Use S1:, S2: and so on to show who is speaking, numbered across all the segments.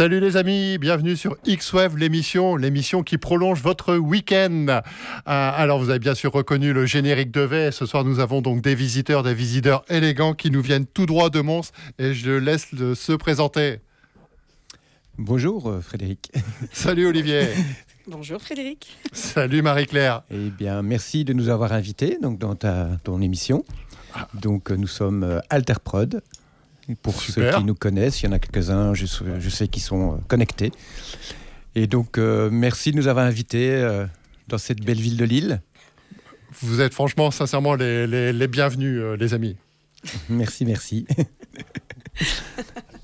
S1: Salut les amis, bienvenue sur X-Wave, l'émission, l'émission qui prolonge votre week-end. Euh, alors vous avez bien sûr reconnu le générique de V. Ce soir nous avons donc des visiteurs, des visiteurs élégants qui nous viennent tout droit de Mons et je laisse se présenter.
S2: Bonjour euh, Frédéric.
S1: Salut Olivier.
S3: Bonjour Frédéric.
S1: Salut Marie-Claire.
S2: Eh bien merci de nous avoir invités donc, dans ta, ton émission. Ah. Donc nous sommes Alterprod, pour ceux qui nous connaissent, il y en a quelques-uns, je, sais, qui sont euh, connectés. Et donc, euh, merci de nous avoir invités euh, dans cette belle ville de Lille.
S1: Vous êtes franchement, sincèrement, les bienvenus, les amis.
S2: Merci, merci.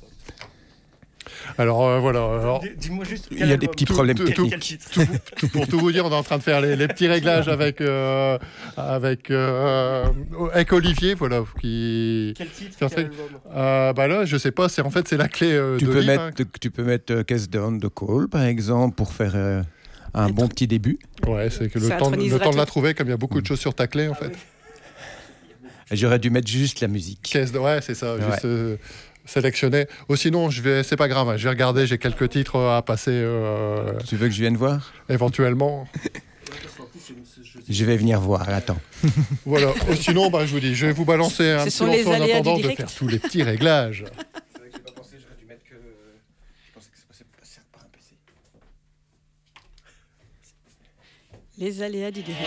S1: Alors euh, voilà.
S4: Dis-moi juste.
S2: Il y a des petits problèmes techniques.
S1: pour tout vous dire, on est en train de faire les, petits réglages avec euh, avec euh, avec Olivier, voilà,
S4: qui. Quel titre
S1: Bah là, je sais pas. C'est en fait c'est la clé.
S2: tu,
S1: de
S2: peux
S1: mettre,
S2: hein. tu peux mettre Case Down the Call par exemple pour faire un bon petit début.
S1: Ouais, c'est que le temps, le temps de la trouver, comme il y a beaucoup de choses sur ta clé en fait.
S2: J'aurais dû mettre juste la musique.
S1: ouais, c'est ça. Juste, sélectionné. Ou sinon, je vais, c'est pas grave, hein, je vais regarder, j'ai quelques titres à passer. Euh,
S2: tu veux que je vienne voir?
S1: Éventuellement.
S2: Je vais venir voir, attends.
S1: voilà. Ou sinon, bah, je vous dis, je vais vous balancer un petit morceau en attendant de faire tous les petits réglages.
S3: Les aléas du direct.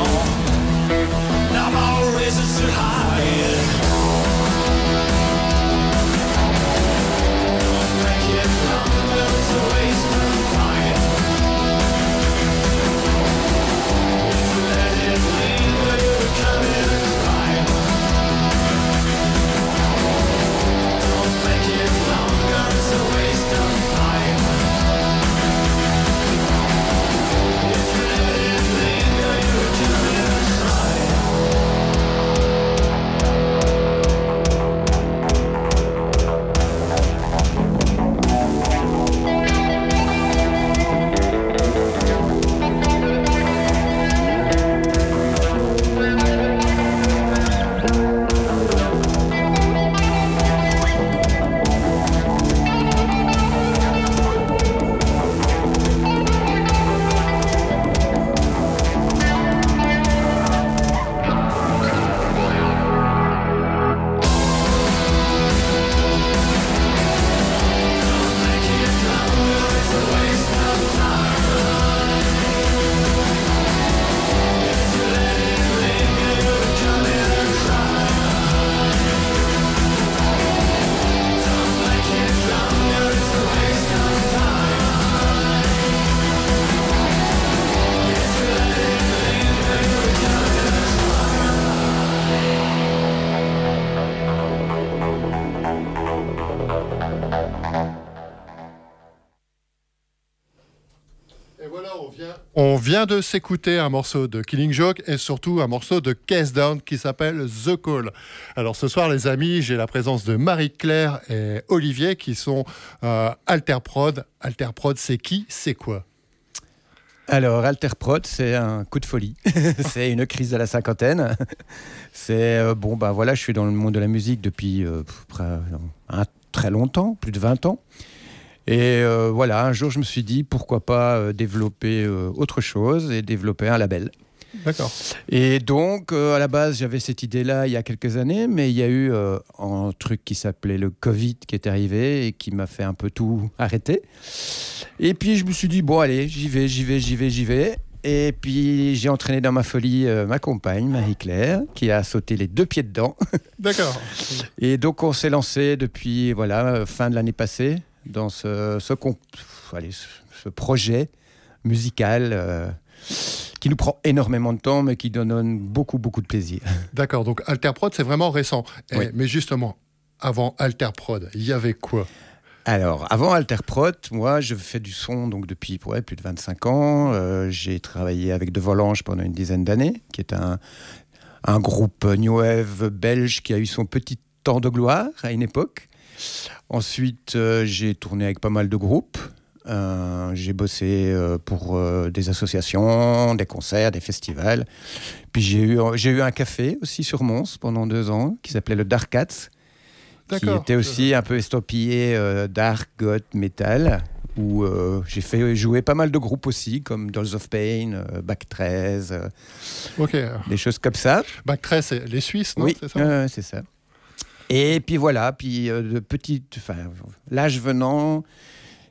S1: de s'écouter un morceau de Killing Joke et surtout un morceau de Case Down qui s'appelle The Call. Alors ce soir, les amis, j'ai la présence de Marie-Claire et Olivier qui sont euh, Alterprod. Alterprod, c'est qui? C'est quoi?
S2: Alors, Alterprod, c'est un coup de folie. c'est une crise de la cinquantaine. C'est euh, bon, bah voilà, je suis dans le monde de la musique depuis euh, très longtemps, plus de 20 ans. Et euh, voilà, un jour, je me suis dit, pourquoi pas euh, développer euh, autre chose et développer un label.
S1: D'accord.
S2: Et donc, à la base, j'avais cette idée-là il y a quelques années, mais il y a eu un truc qui s'appelait le Covid qui est arrivé et qui m'a fait un peu tout arrêter. Et puis, je me suis dit, bon, allez, j'y vais, j'y vais, j'y vais, j'y vais. Et puis j'ai entraîné dans ma folie ma compagne, Marie-Claire, qui a sauté les deux pieds dedans.
S1: D'accord.
S2: Et donc on s'est lancé depuis voilà fin de l'année passée dans ce, ce, ce projet musical euh, qui nous prend énormément de temps, mais qui donne beaucoup, beaucoup de plaisir.
S1: D'accord, donc Alterprod, c'est vraiment récent. mais justement, avant Alterprod, il y avait quoi?
S2: Alors, avant Alterprod, moi, je fais du son donc depuis plus de 25 ans. Euh, j'ai travaillé avec De Volange pendant une dizaine d'années, qui est un, un groupe New Wave belge qui a eu son petit temps de gloire à une époque. Ensuite, euh, j'ai tourné avec pas mal de groupes. Euh, j'ai bossé euh, pour des associations, des concerts, des festivals. Puis j'ai eu, j'ai eu un café aussi sur Mons pendant deux ans qui s'appelait le Dark Cats, qui était aussi un peu estampillé dark, goth, metal, où j'ai fait jouer pas mal de groupes aussi, comme Dolls of Pain, Back 13, des choses comme ça.
S1: Back 13, c'est les Suisses, non?
S2: Oui, c'est ça. Et puis voilà, puis euh, de petite, enfin, l'âge venant,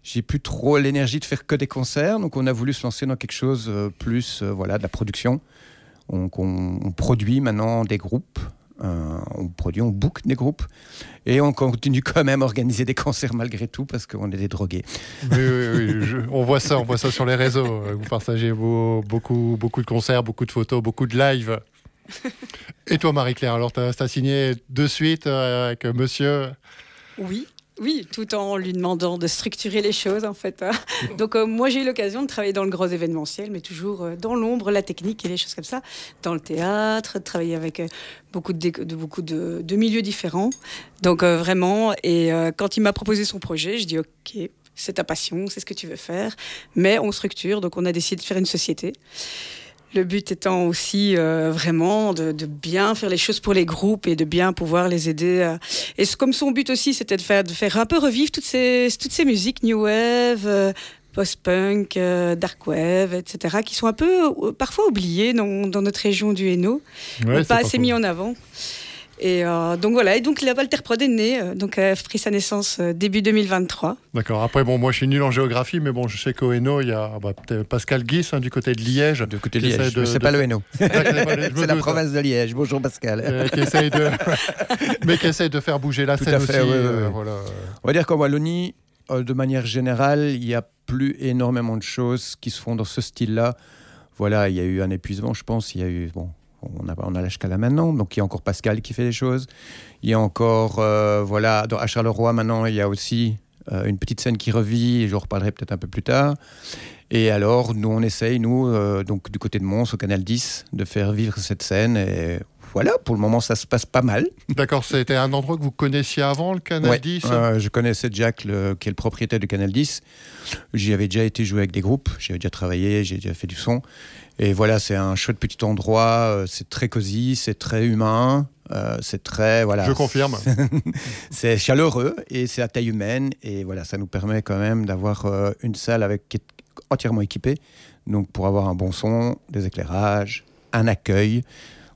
S2: j'ai plus trop l'énergie de faire que des concerts, donc on a voulu se lancer dans quelque chose euh, plus, euh, voilà, de la production. On, on, produit maintenant des groupes, on produit, on book des groupes, et on continue quand même à organiser des concerts malgré tout parce qu'on est des drogués.
S1: Oui, oui, oui on voit ça, on voit ça sur les réseaux. Vous partagez beaucoup, beaucoup de concerts, beaucoup de photos, beaucoup de lives. Et toi, Marie-Claire, alors tu as, signé de suite euh, avec monsieur?
S3: Oui, oui, tout en lui demandant de structurer les choses en fait. Hein. Donc euh, moi j'ai eu l'occasion de travailler dans le gros événementiel, mais toujours euh, dans l'ombre, la technique et les choses comme ça, dans le théâtre, de travailler avec beaucoup de, beaucoup de, milieux différents. Donc vraiment, et quand il m'a proposé son projet, je dis ok, c'est ta passion, c'est ce que tu veux faire, mais on structure, donc on a décidé de faire une société. Le but étant aussi euh, vraiment de, bien faire les choses pour les groupes et de bien pouvoir les aider. Et comme son but aussi, c'était de faire, de faire un peu revivre toutes ces, toutes ces musiques new wave, euh, post-punk, euh, dark wave, etc., qui sont un peu parfois oubliées dans, notre région du Hainaut, pas, assez mis en avant. Et donc voilà, et donc la Walterprod est née, donc a pris sa naissance début 2023.
S1: D'accord. Après, bon, moi je suis nul en géographie, mais bon, je sais qu'au Hainaut, il y a bah, Pascal Guis hein, du côté de Liège.
S2: Du côté de Liège, c'est pas le Hainaut. c'est la province de Liège. Bonjour Pascal.
S1: qui essaye de... mais qui essaye de faire bouger la scène aussi.
S2: Voilà. On va dire qu'en Wallonie, de manière générale, il n'y a plus énormément de choses qui se font dans ce style-là. Voilà, il y a eu un épuisement, je pense. Il y a eu, bon, on a, on a l'âge qu'à là maintenant, donc il y a encore Pascal qui fait des choses. Il y a encore, euh, voilà, à Charleroi maintenant, il y a aussi euh, une petite scène qui revit, et je reparlerai peut-être un peu plus tard. Et alors, nous, on essaye, nous, euh, donc du côté de Mons, au Canal 10, de faire vivre cette scène. Et voilà, pour le moment, ça se passe pas mal.
S1: D'accord, c'était un endroit que vous connaissiez avant, le Canal 10
S2: euh, Je connaissais Jack, qui est le propriétaire du Canal 10. J'y avais déjà été jouer avec des groupes, j'y avais déjà travaillé, j'ai déjà fait du son. Et voilà, c'est un chouette petit endroit, euh, c'est très cosy, c'est très humain. Euh, c'est très voilà.
S1: Je confirme.
S2: c'est chaleureux et c'est à taille humaine et voilà, ça nous permet quand même d'avoir une salle avec qui est entièrement équipée, donc pour avoir un bon son, des éclairages, un accueil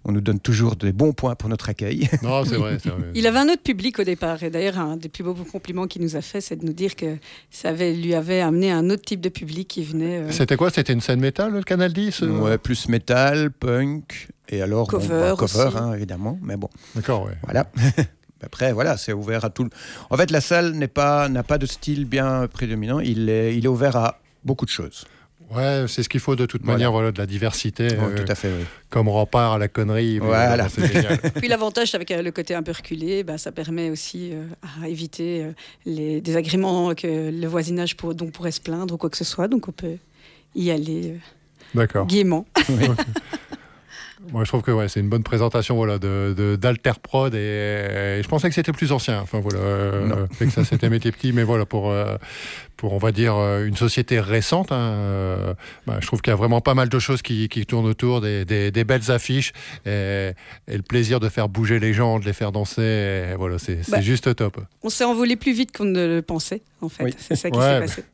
S2: on nous donne toujours des bons points pour notre accueil.
S1: Non, c'est vrai,
S3: Il avait un autre public au départ. Et d'ailleurs, un des plus beaux compliments qu'il nous a fait, c'est de nous dire que ça lui avait amené un autre type de public qui venait.
S1: Euh, C'était quoi? C'était une scène métal, le Canal 10
S2: euh? Ouais, plus métal, punk, et alors
S3: cover,
S2: bah, cover hein, évidemment. Mais bon.
S1: D'accord, ouais.
S2: Voilà. Après, voilà, c'est ouvert à tout. En fait, la salle n'est pas n'a pas de style bien prédominant. Il est, il est ouvert à beaucoup de choses.
S1: Ouais, c'est ce qu'il faut de toute manière, voilà, de la diversité.
S2: Euh, tout à fait, oui.
S1: Comme rempart à la connerie.
S2: Voilà.
S3: Puis l'avantage avec euh, le côté un peu reculé, bah, ça permet aussi euh, à éviter les désagréments que le voisinage pour, donc pourrait se plaindre ou quoi que ce soit. Donc on peut y aller gaiement.
S1: Moi, je trouve que ouais, c'est une bonne présentation voilà, de, d'Alter Prod et, je pensais que c'était plus ancien. Enfin, voilà, euh, que ça s'était métier petit, mais voilà, pour, euh, pour on va dire euh, une société récente, hein, bah, je trouve qu'il y a vraiment pas mal de choses qui, qui tournent autour, des, des, belles affiches et, le plaisir de faire bouger les gens, de les faire danser. voilà, c'est, bah, juste top.
S3: On s'est envolé plus vite qu'on ne le pensait, en fait. C'est ça qui s'est passé.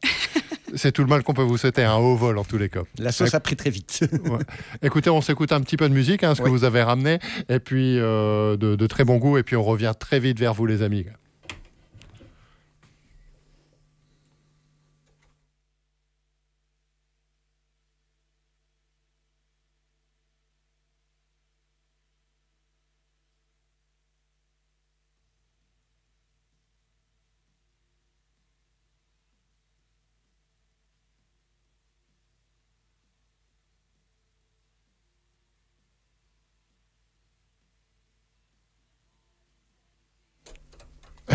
S1: C'est tout le mal qu'on peut vous souhaiter, un haut vol en tous les cas.
S2: La sauce a pris très vite.
S1: Écoutez, on s'écoute un petit peu de musique, hein, ce que vous avez ramené, et puis euh, de, de très bon goût, et puis on revient très vite vers vous les amis.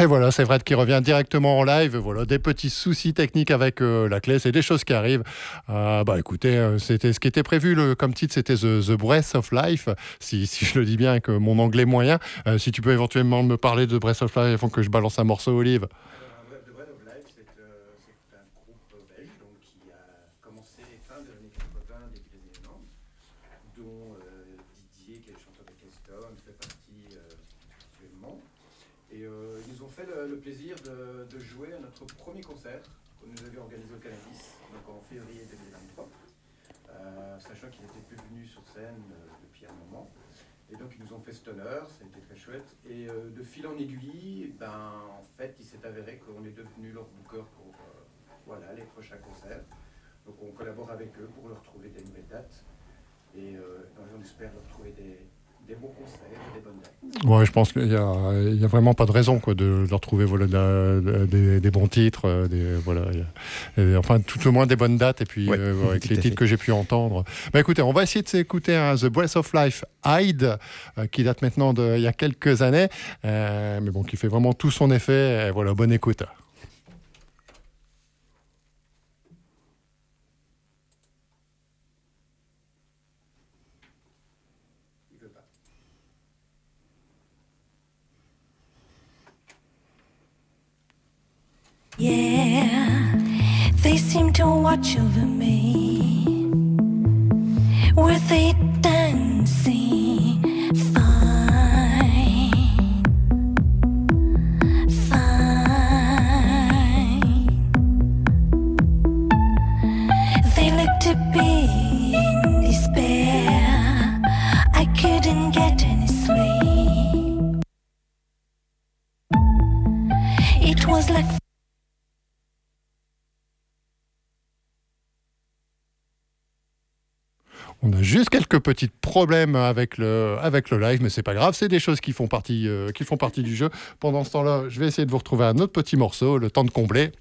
S1: Et voilà, c'est Fred qui revient directement en live. Voilà, des petits soucis techniques avec euh, la clé, c'est des choses qui arrivent. Euh, bah écoutez, euh, c'était ce qui était prévu comme titre, c'était The, Breath of Life. Si, je le dis bien, avec mon anglais moyen. si tu peux éventuellement me parler de Breath of Life, faut que je balance un morceau olive.
S2: le plaisir de, jouer à notre premier concert que nous avions organisé au Canadis, donc en février 2023, euh, sachant qu'il n'était plus venu sur scène euh, depuis un moment. Et donc ils nous ont fait cet honneur, ça a été très chouette. Et euh, de fil en aiguille, ben, en fait, il s'est avéré qu'on est devenu leur booker pour voilà, les prochains concerts. Donc on collabore avec eux pour leur trouver des nouvelles dates. Et on espère leur trouver des, des bons conseils, des bonnes dates.
S1: Ouais, je pense qu'il n'y a, a, vraiment pas de raison quoi, de, leur trouver voilà, des, bons titres, euh, des, voilà, enfin tout au moins des bonnes dates, et puis euh, avec les titres que j'ai pu entendre. Bah, écoutez, on va essayer de s'écouter un The Breath of Life Hyde, euh, qui date maintenant d'il y a quelques années, mais bon, qui fait vraiment tout son effet. Et voilà, bonne écoute. Yeah, they seem to watch over me. Were they On a juste quelques petits problèmes avec le, avec le live, mais c'est pas grave, c'est des choses qui font, partie, euh, qui font partie du jeu. Pendant ce temps-là, je vais essayer de vous retrouver un autre petit morceau, le temps de combler.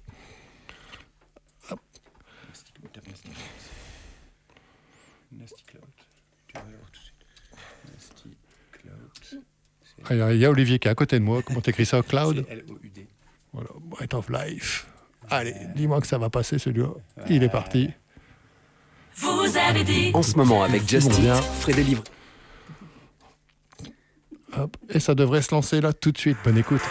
S1: Il y a Olivier qui est à côté de moi. Comment t'écris ça Cloud L-O-U-D. Voilà, Bright of Life. Allez, dis-moi que ça va passer celui-là. Il est parti.
S5: Vous avez dit. En ce moment, avec Justin, Frais des livres.
S1: Hop, et ça devrait se lancer là tout de suite. Bonne écoute.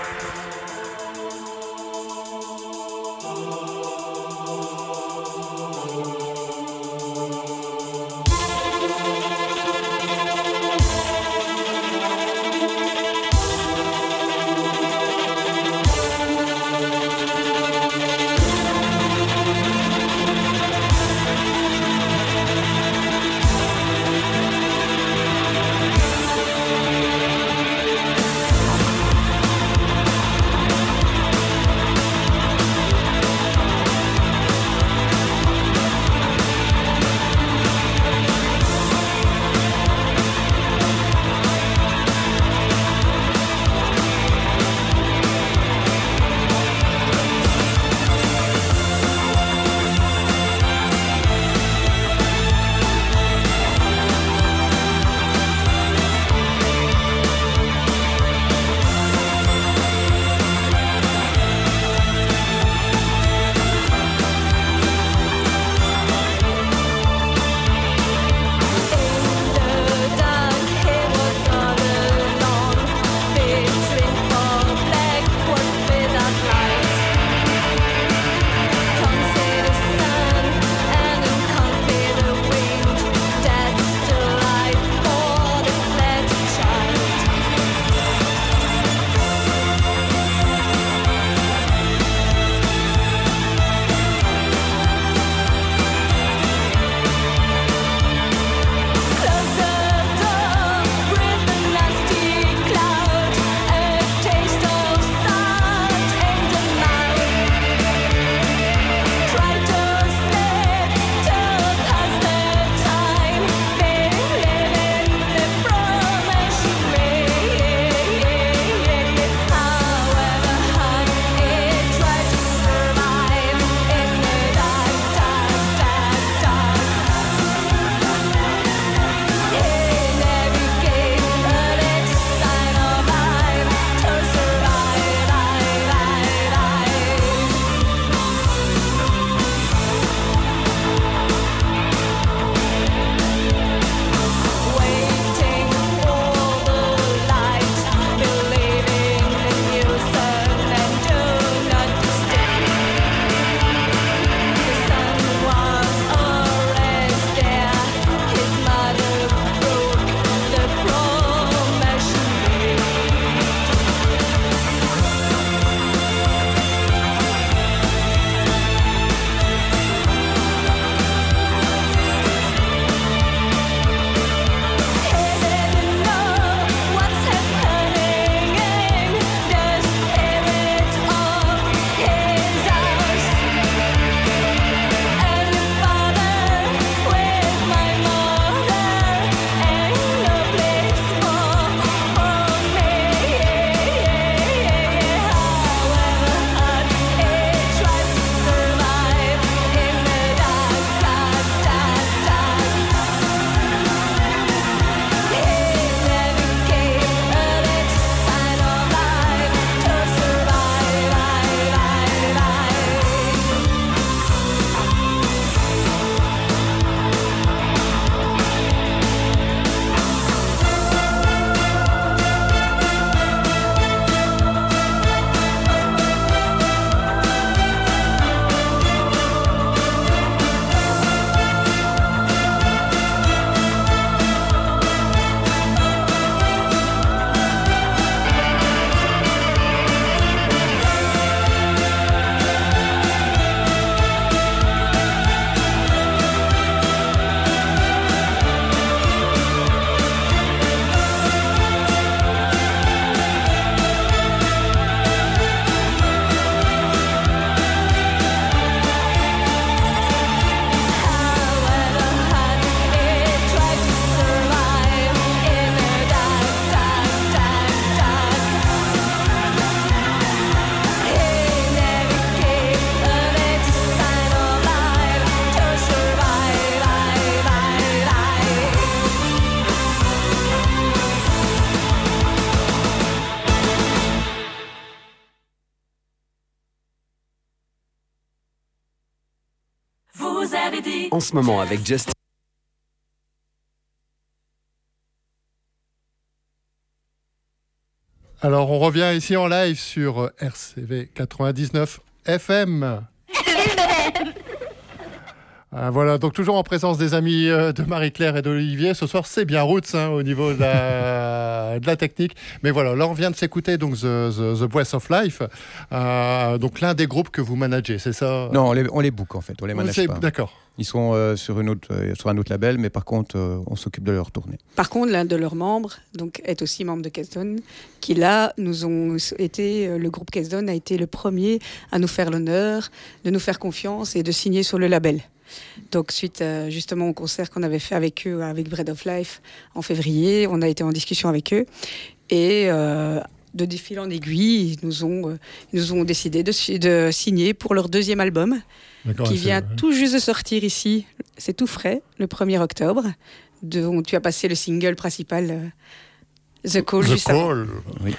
S5: Ce moment avec Justin.
S1: Alors, on revient ici en live sur RCV 99 FM. Ah, voilà, donc toujours en présence des amis euh, de Marie-Claire et d'Olivier. Ce soir, c'est bien Roots hein, au niveau de la, de la, technique. Mais voilà, là, on vient de s'écouter donc The, The, The, of Life. Euh, donc l'un des groupes que vous managez, c'est ça?
S2: Non, on les, on les book en fait, on les manage pas.
S1: D'accord.
S2: Ils sont euh, euh, sur un autre label, mais par contre, euh, on s'occupe de leur tournée.
S3: Par contre, l'un de leurs membres donc, est aussi membre de Kesdon, qui là, nous ont été, le groupe Kesdon a été le premier à nous faire l'honneur, de nous faire confiance et de signer sur le label. Donc, suite justement au concert qu'on avait fait avec eux, avec Bread of Life, en février, on a été en discussion avec eux. Et de fil en aiguille, ils nous ont, ils nous ont décidé de signer pour leur deuxième album qui vient tout juste de sortir ici. C'est tout frais, le 1er octobre. De, tu as passé le single principal, euh, The Call.
S1: The Call.
S2: Oui.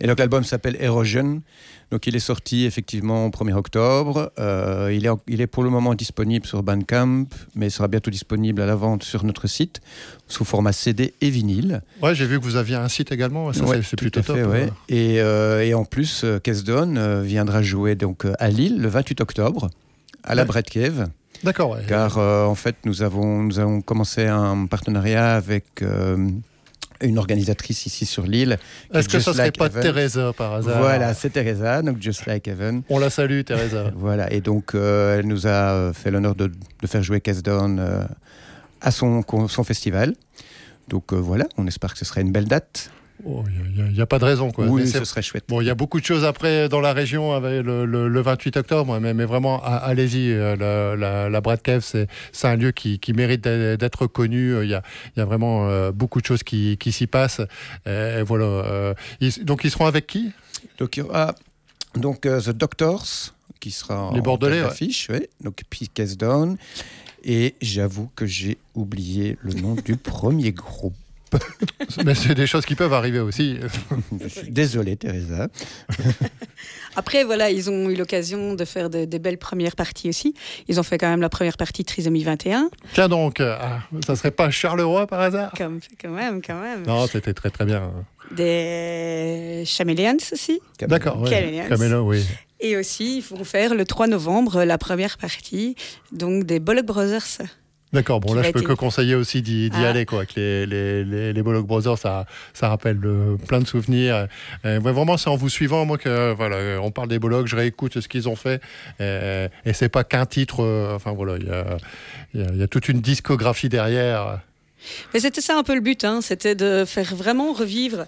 S2: Et donc l'album s'appelle Erosion. Donc il est sorti effectivement au 1er octobre. Euh, il, est, il est pour le moment disponible sur Bandcamp, mais il sera bientôt disponible à la vente sur notre site sous format CD et vinyle.
S1: Ouais, j'ai vu que vous aviez un site également. Ça, c'est plutôt top.
S2: ouais. et, euh, et, en plus, Kesdon viendra jouer donc à Lille le 28 octobre à la Brett Cave.
S1: D'accord.
S2: Car euh, en fait, nous avons, nous avons commencé un partenariat avec euh, une organisatrice ici sur l'île.
S1: Est-ce que ça ne serait pas Teresa par hasard
S2: Voilà, c'est Teresa, donc Just Like Heaven.
S1: On la salue, Teresa.
S2: voilà, et donc euh, elle nous a fait l'honneur de, de, faire jouer Case Down à son, son festival. Donc voilà, on espère que ce serait une belle date.
S1: Il oh, n'y a, pas de raison. Quoi.
S2: Oui, ce serait chouette.
S1: Bon, il y a beaucoup de choses après dans la région avec le, le, 28 octobre, mais, mais vraiment, allez-y. Euh, la, la, la Brad Cave, c'est un lieu qui, qui mérite d'être connu. Il y a, y a vraiment euh, beaucoup de choses qui, qui s'y passent. Et, voilà. Euh, donc, ils seront avec qui?
S2: Donc, il aura donc, The Doctors, qui sera
S1: Les Bordelais,
S2: en affiche, ouais. donc Peak Down. Et j'avoue que j'ai oublié le nom du premier groupe.
S1: Mais c'est des choses qui peuvent arriver aussi.
S2: Désolé, Teresa.
S3: Après, voilà, ils ont eu l'occasion de faire des belles premières parties aussi. Ils ont fait quand même la première partie de Trisomie 21.
S1: Tiens donc, euh, ça serait pas Charleroi par hasard?
S3: Quand même, quand même.
S1: Non, c'était très très bien.
S3: Des Chameleons aussi.
S1: D'accord, oui.
S3: Et aussi, ils vont faire le 3 novembre la première partie donc des Bollock Brothers.
S1: D'accord, bon là je peux que conseiller aussi d'y ah. aller quoi. Les, les, les, les Bollock Brothers, ça, ça rappelle euh, plein de souvenirs. Vraiment c'est en vous suivant moi que voilà, on parle des Bollock, je réécoute ce qu'ils ont fait et, et c'est pas qu'un titre. Euh, enfin voilà, il y a, y, y a, toute une discographie derrière.
S3: Mais c'était ça un peu le but, hein, c'était de faire vraiment revivre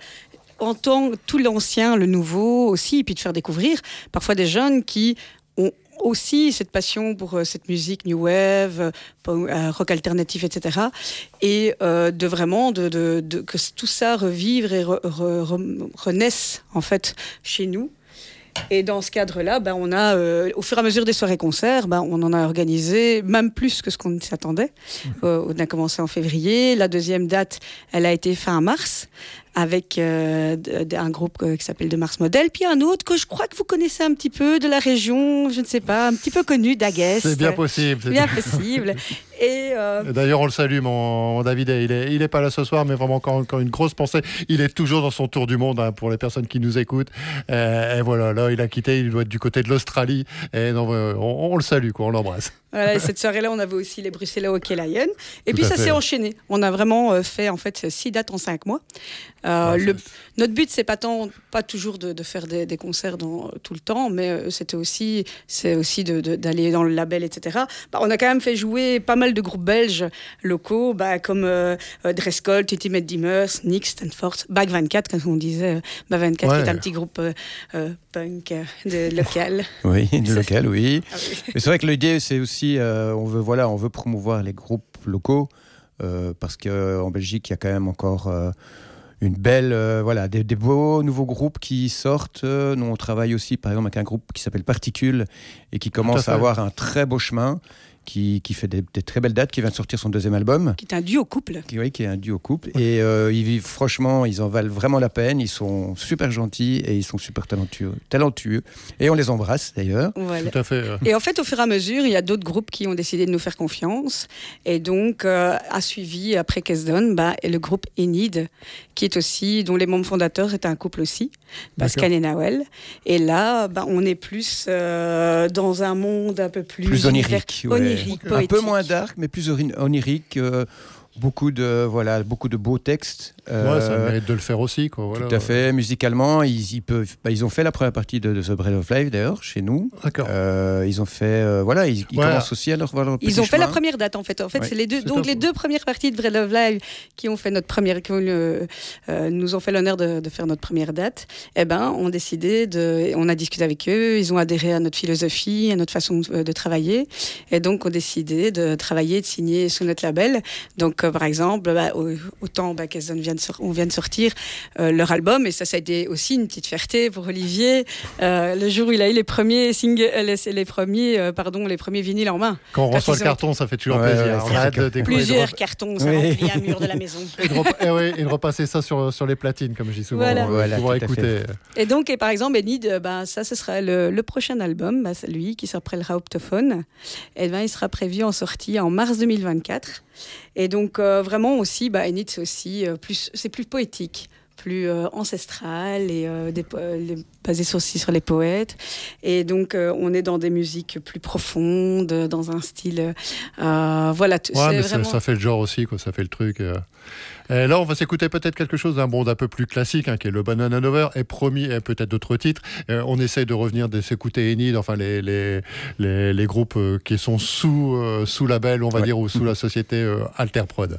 S3: en tant tout l'ancien, le nouveau aussi, et puis de faire découvrir parfois des jeunes qui aussi cette passion pour euh, cette musique new wave, euh, rock alternatif, etc. Et euh, de vraiment de, de, que tout ça revivre et renaisse en fait chez nous. Et dans ce cadre-là, ben, on a, au fur et à mesure des soirées-concerts, ben, on en a organisé même plus que ce qu'on s'attendait. Mmh. on a commencé en février. La deuxième date, elle a été fin mars avec euh, un groupe qui s'appelle De Mars Model, puis un autre que je crois que vous connaissez un petit peu de la région, je ne sais pas, un petit peu connu d'Aguest.
S1: C'est bien possible.
S3: Bien possible.
S1: Euh, Et D'ailleurs, on le salue, mon, David. Il est, il est pas là ce soir, mais vraiment encore, encore une grosse pensée. Il est toujours dans son tour du monde hein, pour les personnes qui nous écoutent. Euh, et, voilà, là, il a quitté. Il doit être du côté de l'Australie. Et non, on, on, le salue, quoi. On l'embrasse.
S3: Voilà, cette soirée-là, on avait aussi les Bruxelles Hockey Lion. Et puis ça s'est enchaîné. On a vraiment euh, fait en fait six dates en cinq mois. Euh, le, notre but, c'est pas tant, pas toujours de, de faire des, des, concerts dans, tout le temps, mais euh, c'était aussi, c'est aussi d'aller dans le label, etc. Bah, on a quand même fait jouer pas mal de groupes belges locaux, bah, comme euh, Drescol, Titi Dimmers, Nick, Stanford, Back 24, comme on disait. Back 24, qui est un petit groupe punk de, local.
S2: oui, de local, oui. Ah mais c'est vrai que l'idée, c'est aussi euh, on veut voilà, on veut promouvoir les groupes locaux euh, parce qu'en Belgique, il y a quand même encore euh, une belle, voilà, des, beaux nouveaux groupes qui sortent. nous, on travaille aussi, par exemple, avec un groupe qui s'appelle Particule et qui commence à, avoir un très beau chemin qui, qui fait des, très belles dates, qui vient de sortir son deuxième album.
S3: Qui est un duo couple.
S2: Qui, oui, qui est un duo couple. Et euh, ils vivent, franchement, ils en valent vraiment la peine. Ils sont super gentils et ils sont super talentueux. talentueux. Et on les embrasse d'ailleurs.
S1: Tout à fait.
S3: Et en fait, au fur et à mesure, il y a d'autres groupes qui ont décidé de nous faire confiance. Et donc, euh, a suivi après Kesdon, bah, le groupe Enid, qui est aussi, dont les membres fondateurs étaient un couple aussi, Pascal et Nawel. Et là, bah, on est plus euh, dans un monde un peu plus,
S2: plus onirique, un peu moins dark, mais plus onirique. Euh, beaucoup de voilà beaucoup de beaux textes.
S1: Euh, ça mérite de le faire aussi quoi.
S2: tout à fait. Musicalement, ils, ils peuvent. Bah, ils ont fait la première partie de, The Breath of Life d'ailleurs chez nous.
S1: D'accord.
S2: Euh, ils ont fait euh, voilà ils, commencent aussi à leur, leur
S3: Ils ont fait la première date en fait. En fait, c'est les deux donc les deux premières parties de Breath of Life qui ont fait notre première qui nous ont fait l'honneur de, de, faire notre première date. Eh ben, on décidé de on a discuté avec eux. Ils ont adhéré à notre philosophie, à notre façon de, travailler, et donc on a décidé de travailler, de signer sous notre label. Donc par exemple, bah, autant bah, vient de on vient de sortir euh, leur album, et ça, ça a été aussi une petite fierté pour Olivier, euh, le jour où il a eu les premiers singles, euh, les, premiers, pardon, les premiers vinyles en main.
S1: Quand on reçoit le carton, ça fait toujours plaisir.
S3: Plusieurs cartons, ça remplit un mur de la maison.
S1: et, de, eh repasser ça sur, sur les platines, comme je dis souvent, voilà. pour écouter.
S3: Et donc, et par exemple, Enid, bah, ça, ce sera le, prochain album, bah, lui, qui s'appellera Optophone. Et ben, il sera prévu en sortie en mars 2024. Et donc, euh, vraiment aussi, bah, Enid, c'est aussi euh, plus, c'est plus poétique plus euh, ancestral et basé aussi sur les poètes. Et donc, on est dans des musiques plus profondes, dans un style. voilà,
S1: ouais, mais ça fait le genre aussi, quoi, ça fait le truc. Et là, on va s'écouter peut-être quelque chose d'un monde un peu plus classique, hein, qui est le Banana Lover, et promis, et peut-être d'autres titres. on essaye de revenir, de s'écouter Enid, enfin les, les, les, groupes qui sont sous, sous label, on va dire, ou sous la société Alterprod.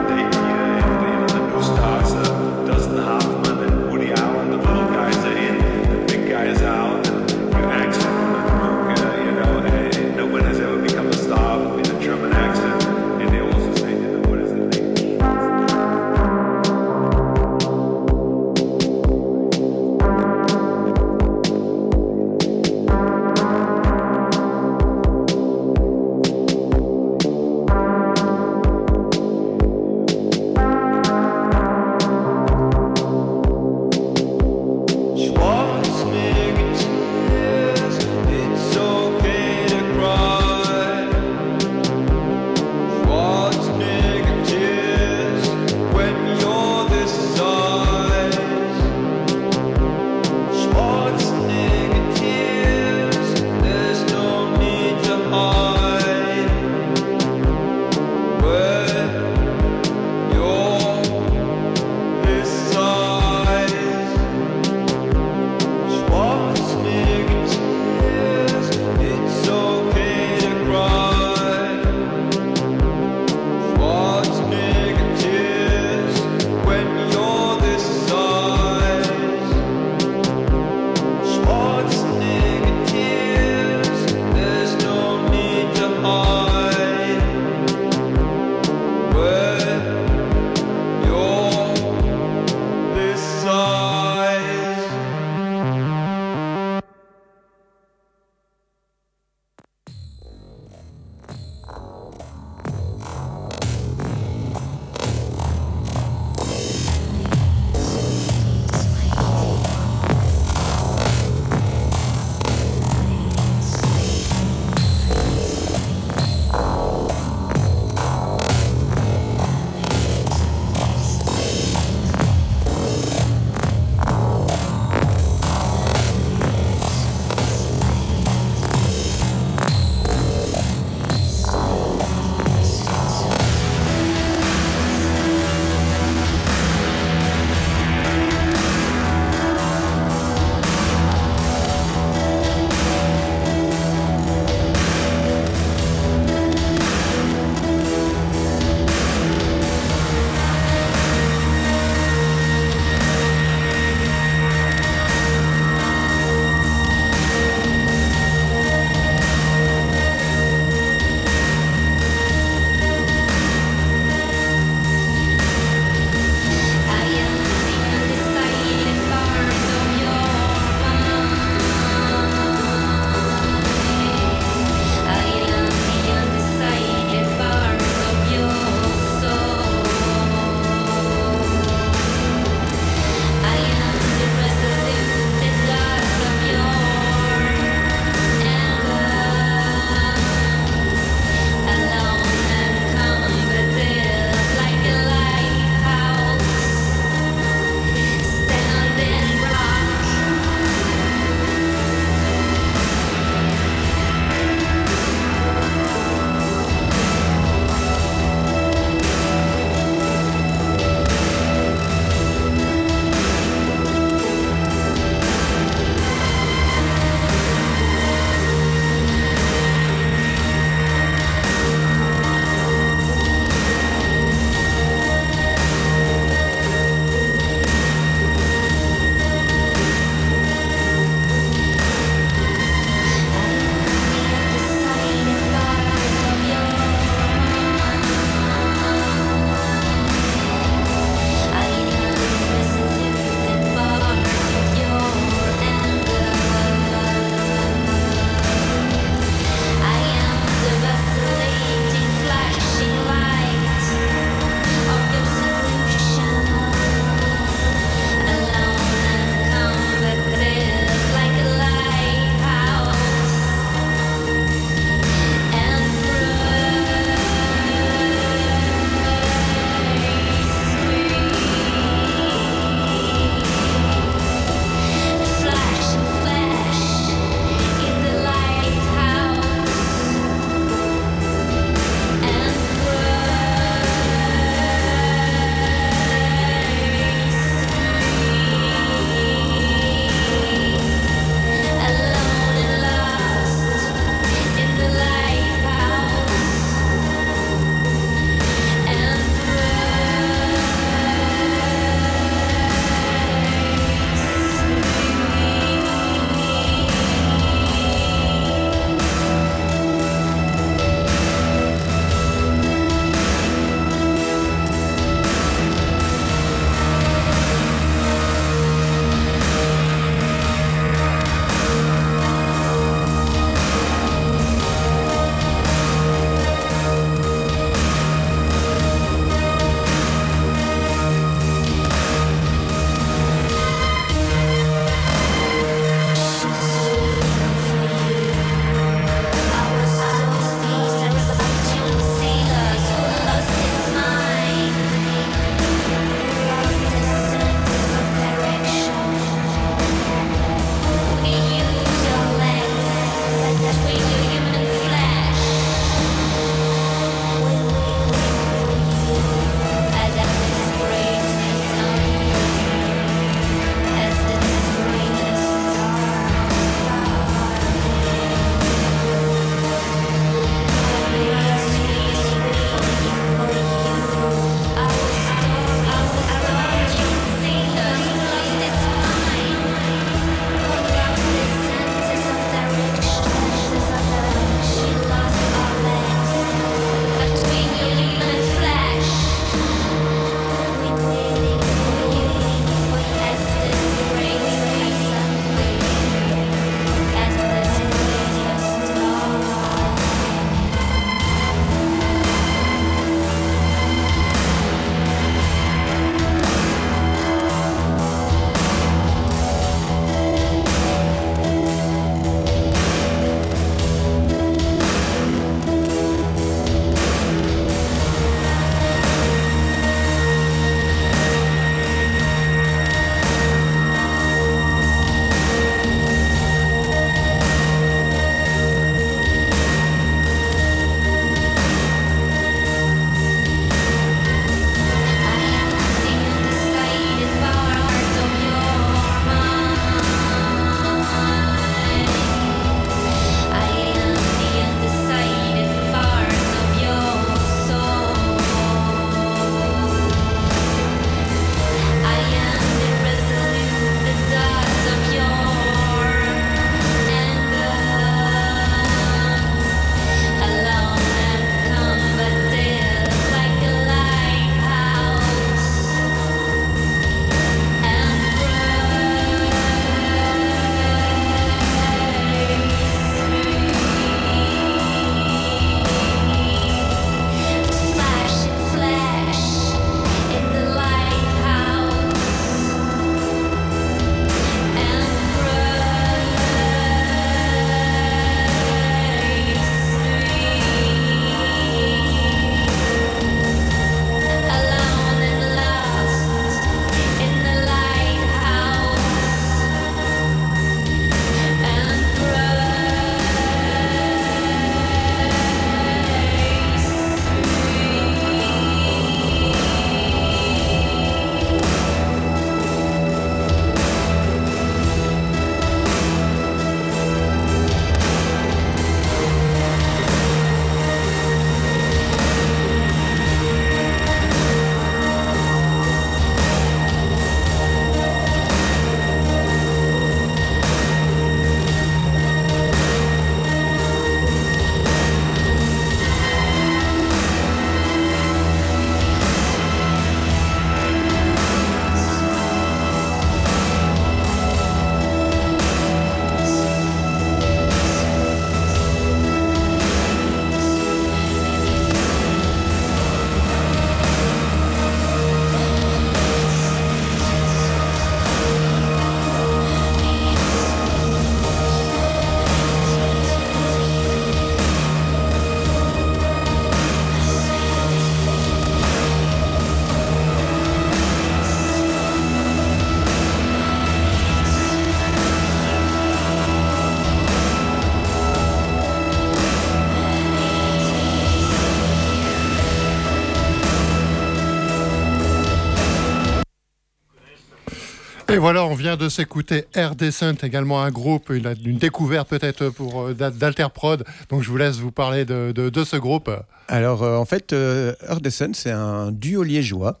S1: Et voilà, on vient de s'écouter Air Descent, également un groupe, une, une découverte peut-être pour euh, d'Alterprod. Donc je vous laisse vous parler de, de, ce groupe.
S2: Alors euh, en fait, euh, Air Descent, c'est un duo liégeois.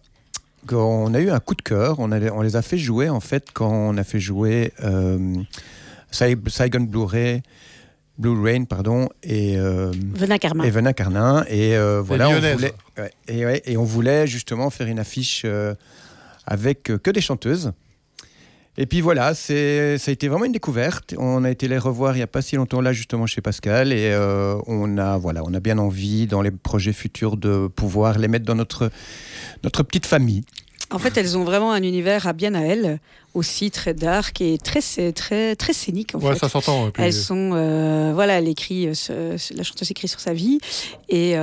S2: On a eu un coup de cœur, on, on, les a fait jouer en fait quand on a fait jouer euh, Saigon Blu-ray. Blue Rain, pardon, et
S3: euh, Venin Carmin.
S2: Et Venin. Et voilà, on voulait, et, et, on voulait justement faire une affiche avec que des chanteuses. Et puis voilà, c'est, ça a été vraiment une découverte. On a été les revoir il n'y a pas si longtemps là justement chez Pascal et euh, on a voilà, on a bien envie dans les projets futurs de pouvoir les mettre dans notre notre petite famille.
S3: En fait, elles ont vraiment un univers à bien à elles, aussi très dark et très très très scénique. En
S1: ouais, ça s'entend.
S3: Elles sont euh, voilà, elle écrit, euh, la chanteuse écrit sur sa vie et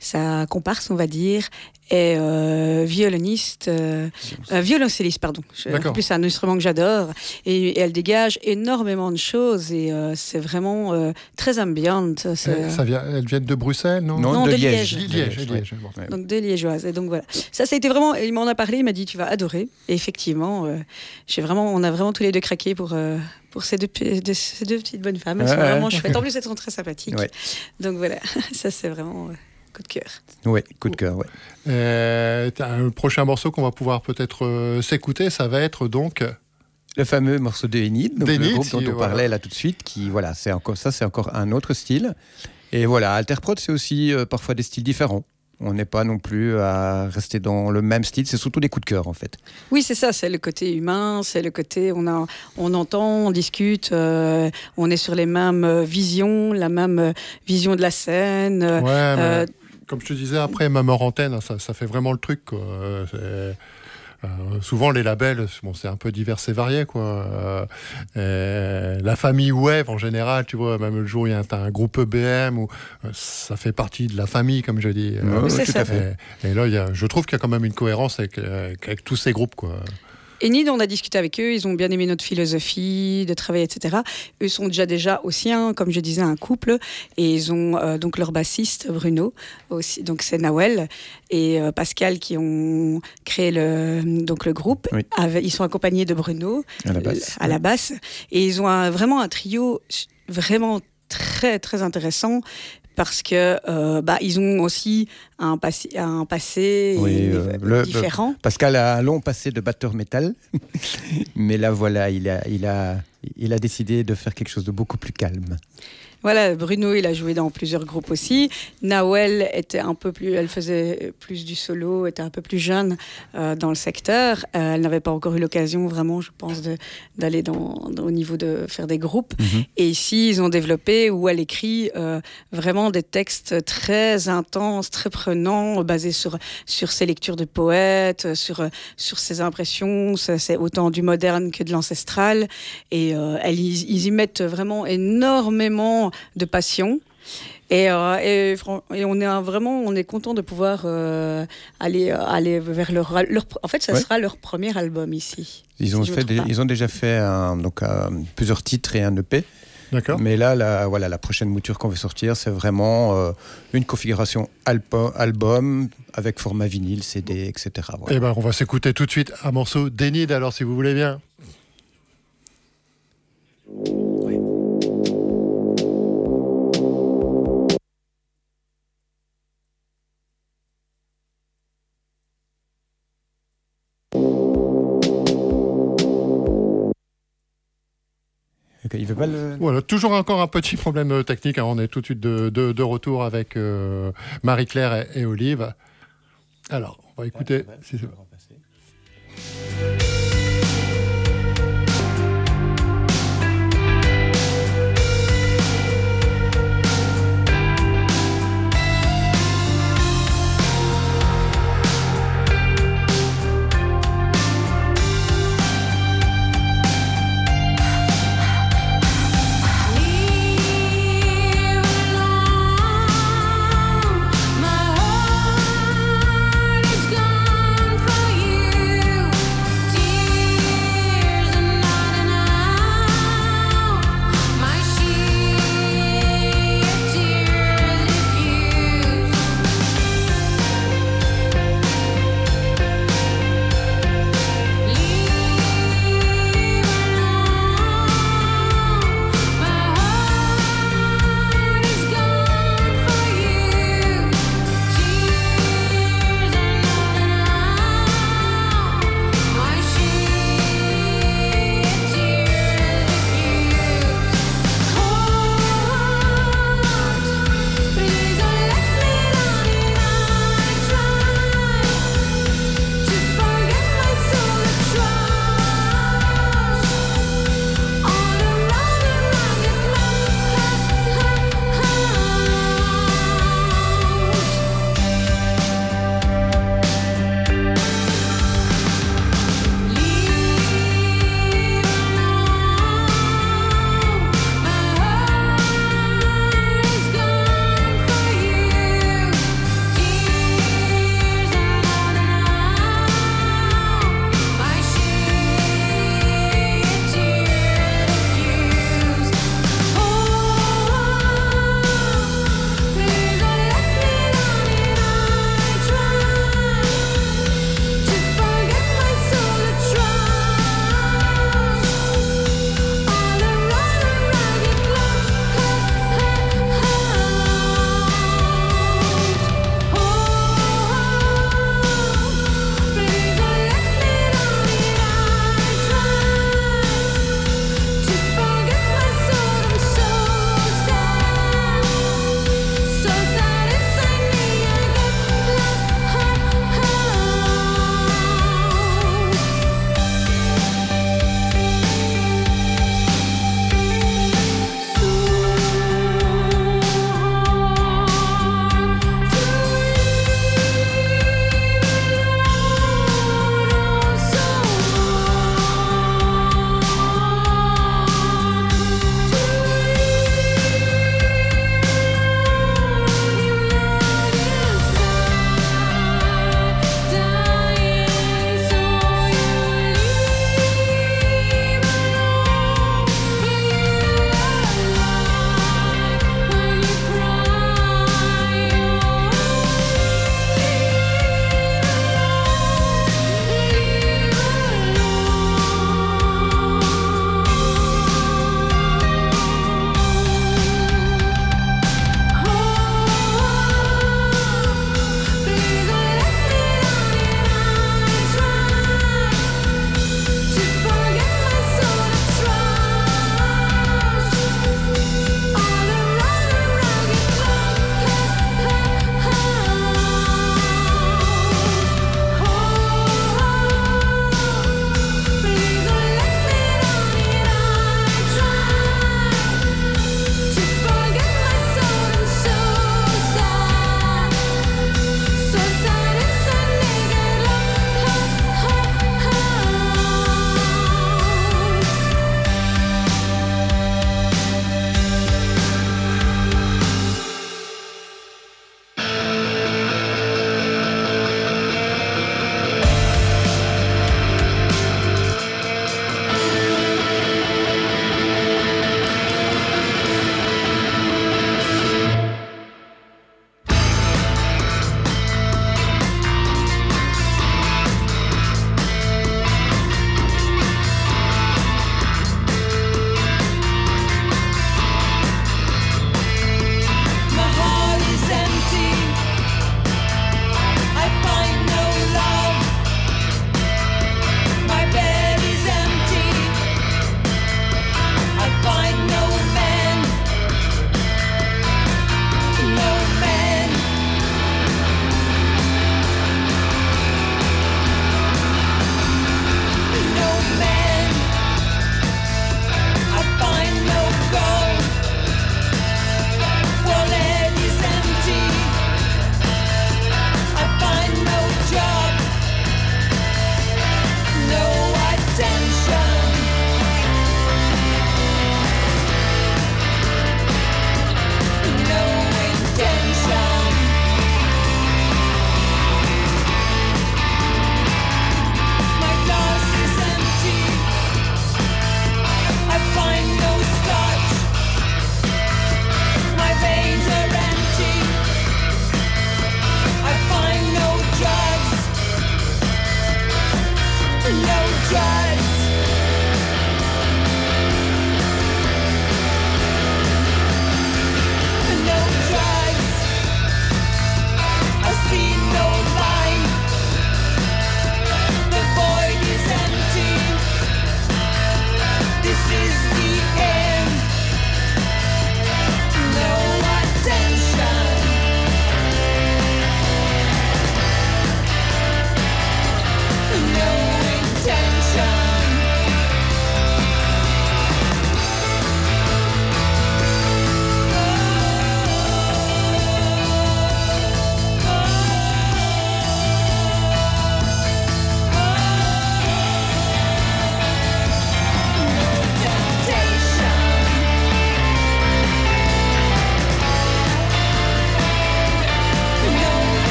S3: sa comparse, on va dire, est euh, violoniste, euh, euh, violoncelliste, pardon. En plus, c'est un instrument que j'adore. Et, elle dégage énormément de choses et c'est vraiment très ambiante.
S1: Ça vient, elle vient de Bruxelles, non?
S3: Non,
S2: de,
S3: Liège.
S1: Liège,
S3: Donc de liégeoise. Et donc voilà. Ça, ça a été vraiment. Il m'en a parlé, il m'a dit tu vas adorer. Et effectivement, j'ai vraiment, on a vraiment tous les deux craqué pour pour ces deux, ces deux petites bonnes femmes. Elles sont vraiment chouettes. En plus, elles sont très sympathiques. Donc voilà, ça c'est vraiment. Coup de cœur.
S2: Oui, coup de cœur, oui.
S1: Euh, un prochain morceau qu'on va pouvoir peut-être euh, s'écouter, ça va être donc
S2: le fameux morceau de Enid, donc le groupe dont on parlait là tout de suite, qui voilà, c'est encore ça, c'est encore un autre style. Et voilà, Alterprod, c'est aussi euh, parfois des styles différents. On n'est pas non plus à rester dans le même style, c'est surtout des coups de cœur en fait.
S3: Oui, c'est ça, c'est le côté humain, c'est le côté on, a, on entend, on discute, on est sur les mêmes visions, la même vision de la scène.
S1: Ouais, comme je te disais, après, même hors antenne, ça, ça fait vraiment le truc. Euh, souvent, les labels, bon, c'est un peu divers et varié. Quoi. Euh, la famille Wave, en général, tu vois, même le jour où il y a un, groupe EBM, euh, ça fait partie de la famille, comme je dis.
S3: Oui, tout à
S1: fait. Et là, y a, je trouve qu'il y a quand même une cohérence avec, avec tous ces groupes. Quoi.
S3: Enid, on a discuté avec eux, ils ont bien aimé notre philosophie de travail, etc. Eux sont déjà déjà aussi, un, comme je disais, un couple, et ils ont euh, donc leur bassiste Bruno, aussi, donc c'est Nawel et euh, Pascal qui ont créé le, donc le groupe. ils sont accompagnés de Bruno
S2: à la basse,
S3: à la basse. Et ils ont vraiment un trio vraiment très très intéressant parce que euh, bah, ils ont aussi un passé, un passé euh, différent.
S2: Pascal a un long passé de batteur métal, mais là voilà, il a, il a, il a décidé de faire quelque chose de beaucoup plus calme.
S3: Voilà, Bruno, il a joué dans plusieurs groupes aussi. Nawel était un peu plus, elle faisait plus du solo, était un peu plus jeune euh, dans le secteur. Euh, elle n'avait pas encore eu l'occasion, vraiment, je pense, d'aller dans, au niveau de faire des groupes. Mhm. Et ici, ils ont développé où elle écrit euh, vraiment des textes très intenses, très prenants, basés sur sur ses lectures de poètes, sur sur ses impressions. C'est autant du moderne que de l'ancestral. Et elle, ils y mettent vraiment énormément de passion. Et, euh, et, on est vraiment, on est content de pouvoir euh, aller, euh, aller vers leur, En fait, ça sera leur premier album ici.
S2: Ils ont, fait ils ont déjà fait donc, plusieurs titres et un EP.
S1: D'accord.
S2: Mais là, la, voilà, la prochaine mouture qu'on veut sortir, c'est vraiment une configuration album avec format vinyle, CD, etc.
S1: Et eh ben, on va s'écouter tout de suite un morceau d'Enid, alors si vous voulez bien. Voilà, toujours encore un petit problème technique. Hein. On est tout de suite de, retour avec euh, Marie-Claire et, Olive. Alors, on va écouter.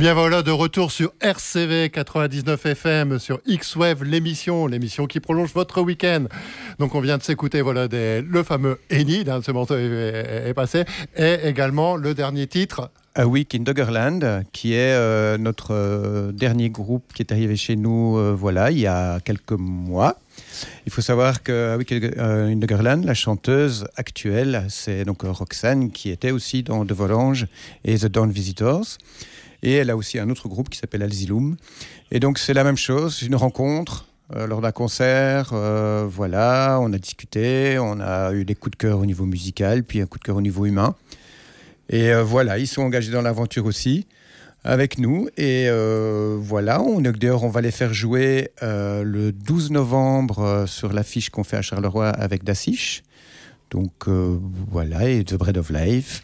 S1: Bien voilà, de retour sur RCV 99 FM, sur X-Wave, l'émission, l'émission qui prolonge votre week-end. Donc on vient de s'écouter voilà, le fameux Enid, ce morceau est, passé, et également le dernier titre.
S2: A Week in Doggerland, qui est euh, notre euh, dernier groupe qui est arrivé chez nous euh, voilà, il y a quelques mois. Il faut savoir que A Week in Doggerland, la chanteuse actuelle, c'est donc Roxane, qui était aussi dans The Volange et The Dawn Visitors. Et elle a aussi un autre groupe qui s'appelle Alzilum. Et donc c'est la même chose, une rencontre euh, lors d'un concert. Euh, voilà, on a discuté, on a eu des coups de cœur au niveau musical, puis un coup de cœur au niveau humain. Et euh, voilà, ils sont engagés dans l'aventure aussi avec nous. Et voilà, on, d'ailleurs, on va les faire jouer le 12 novembre sur l'affiche qu'on fait à Charleroi avec Daciche. Donc voilà, et The Bread of Life.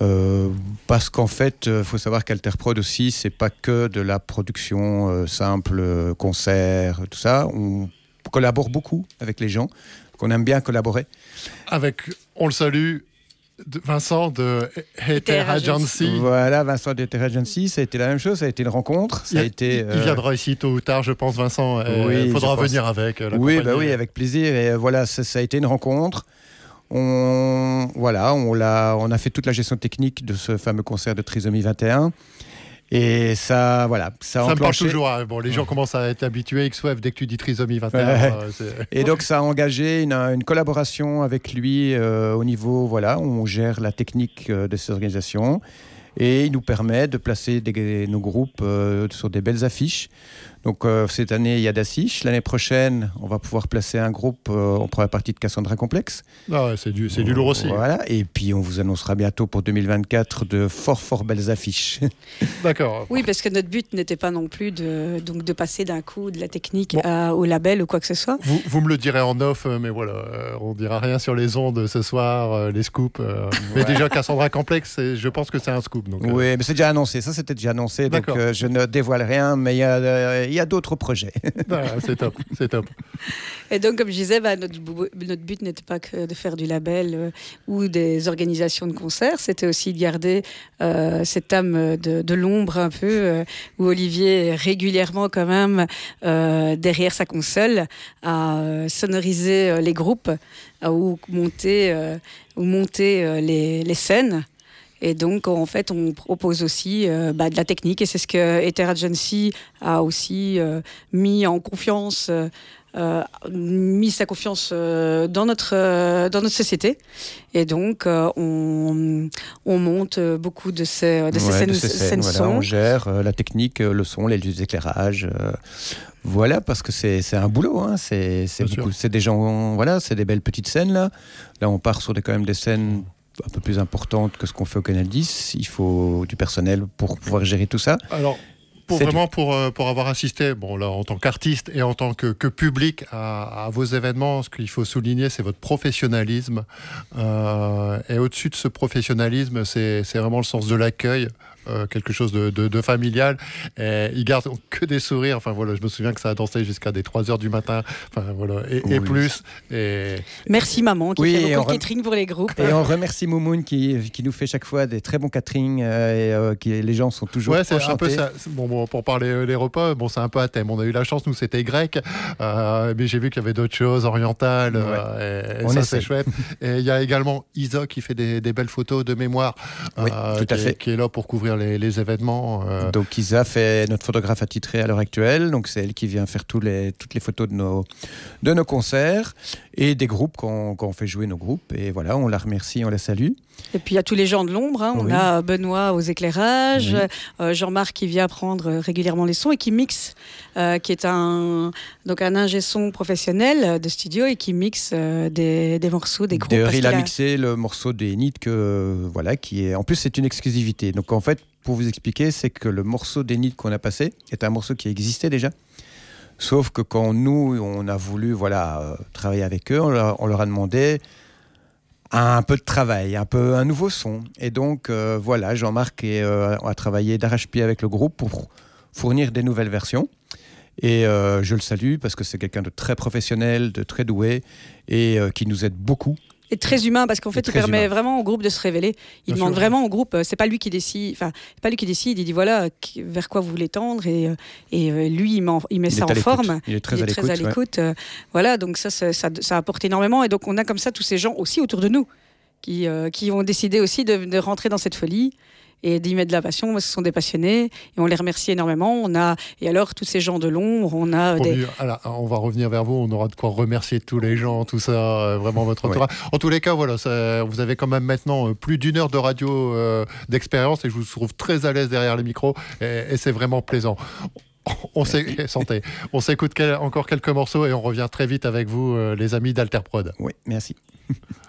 S2: Euh, parce qu'en fait, il euh, faut savoir qu'Alterprod aussi, c'est pas que de la production euh, simple, concert, tout ça. On collabore beaucoup avec les gens, qu'on aime bien collaborer.
S1: Avec, on le salue, Vincent de Heter Agency.
S2: Voilà, Vincent de Heter Agency, ça a été la même chose, ça a été une rencontre. Ça
S1: il,
S2: a été,
S1: il viendra ici tôt ou tard, je pense, Vincent. Il faudra venir avec.
S2: oui, bah oui, avec plaisir. Et voilà, ça a été une rencontre. On, voilà, on, a, on a fait toute la gestion technique de ce fameux concert de Trisomie 21. Et ça, voilà,
S1: ça, ça me parle toujours. Hein. Bon, les gens commencent à être habitués. XWeb, dès que tu dis trisomie 21. Euh,
S2: et donc, ça a engagé une, une collaboration avec lui euh, au niveau, voilà, où on gère la technique euh, de ces organisations. Et il nous permet de placer nos groupes sur des belles affiches. Donc euh, cette année, il y a Daciche. L'année prochaine, on va pouvoir placer un groupe euh, en première partie de Cassandra Complexe.
S1: Ah, c'est du, c'est du lourd aussi.
S2: Voilà. Et puis on vous annoncera bientôt pour 2024 de fort fort belles affiches.
S1: D'accord.
S3: Oui, parce que notre but n'était pas non plus de, donc de passer d'un coup de la technique au label ou quoi que ce soit.
S1: Vous, vous, me le direz en off, euh, mais voilà, on dira rien sur les ondes ce soir, les scoops. Mais déjà Cassandra Complexe, je pense que c'est un scoop. Donc,
S2: oui, mais c'est déjà annoncé. Ça, c'était déjà annoncé. Donc je ne dévoile rien, mais il y a il y a d'autres projets.
S1: c'est top, c'est top.
S3: Et donc, comme je disais, bah, notre, notre, but n'était pas que de faire du label euh, ou des organisations de concerts, c'était aussi de garder euh, cette âme de, l'ombre un peu, euh, où Olivier est régulièrement quand même derrière sa console à sonoriser les groupes, ou monter, ou monter les, les scènes. Et donc, en fait, on propose aussi euh, bah, de la technique et c'est ce que Ether Agency a aussi euh, mis en confiance. Euh, mis sa confiance dans notre dans notre société et donc on, on monte beaucoup de ces, de ces scènes, scènes,
S2: voilà, on gère la technique le son les lieux d'éclairage voilà, parce que c'est un boulot. Hein. C'est des gens, voilà, c'est des belles petites scènes là. Là, on part sur des, quand même des scènes un peu plus importante que ce qu'on fait au Canal 10. Il faut du personnel pour pouvoir gérer tout ça.
S1: Alors, pour vraiment pour, euh, pour avoir assisté, bon là en tant qu'artiste et en tant que, que public à, vos événements, ce qu'il faut souligner, c'est votre professionnalisme. Euh, et au-dessus de ce professionnalisme, c'est vraiment le sens de l'accueil. Euh, quelque chose de, de, familial. Et ils gardent que des sourires. Enfin voilà, je me souviens que ça a dansé jusqu'à des 3 heures du matin. Enfin voilà, et, plus. Et...
S3: Merci maman qui fait beaucoup de catering pour les groupes.
S2: Et on remercie Moumoun qui, qui nous fait chaque fois des très bons catering et qui les gens sont toujours
S1: ouais, c'est un peu ça. Bon, pour parler les repas, bon c'est un peu à thème. On a eu la chance, nous c'était grec, mais j'ai vu qu'il y avait d'autres choses orientales. et, ça c'est chouette. et il y a également Isa qui fait des, des belles photos de mémoire,
S2: tout à
S1: qui,
S2: fait.
S1: qui est là pour couvrir les, événements.
S2: Euh. Donc Isa fait notre photographe attitré à l'heure actuelle, donc c'est elle qui vient faire toutes les photos de nos concerts et des groupes quand, on fait jouer nos groupes. Et voilà, on la remercie, on la salue.
S3: Et puis il y a tous les gens de l'ombre. Hein. On a Benoît aux éclairages, euh, Jean-Marc qui vient prendre régulièrement les sons et qui mixe, euh, qui est un donc un ingé son professionnel de studio et qui mixe des, des, morceaux des groupes.
S2: D'ailleurs, il a, mixé le morceau des Nid que voilà qui est. En plus, c'est une exclusivité. Donc en fait, pour vous expliquer, c'est que le morceau d'Enid qu'on a passé est un morceau qui existait déjà. Sauf que quand nous, on a voulu euh, travailler avec eux, on leur, a demandé un peu de travail, un peu un nouveau son. Et donc, euh, voilà, Jean-Marc euh, a travaillé d'arrache-pied avec le groupe pour fournir des nouvelles versions. Et je le salue parce que c'est quelqu'un de très professionnel, de très doué et qui nous aide beaucoup
S3: et très humain parce qu'en fait il permet vraiment au groupe de se révéler. Il demande vraiment au groupe c'est pas lui qui décide enfin pas lui qui décide il dit voilà vers quoi vous voulez tendre et, et lui il, il met ça en forme.
S2: Il est très à l'écoute
S3: voilà donc ça ça, ça apporte énormément et donc on a comme ça tous ces gens aussi autour de nous qui, qui ont décidé aussi de, de rentrer dans cette folie et d'y mettre de la passion. Ce sont des passionnés et on les remercie énormément. On a et alors tous ces gens de l'ombre, on a. Des...
S1: on va revenir vers vous. On aura de quoi remercier tous les gens, tout ça, euh, vraiment votre entourage. En tous les cas, voilà, ça, vous avez quand même maintenant euh, plus d'une heure de radio euh, d'expérience et je vous trouve très à l'aise derrière les micros et, et c'est vraiment plaisant. On santé. On s'écoute encore quelques morceaux et on revient très vite avec vous, les amis d'Alterprod.
S2: Oui, merci.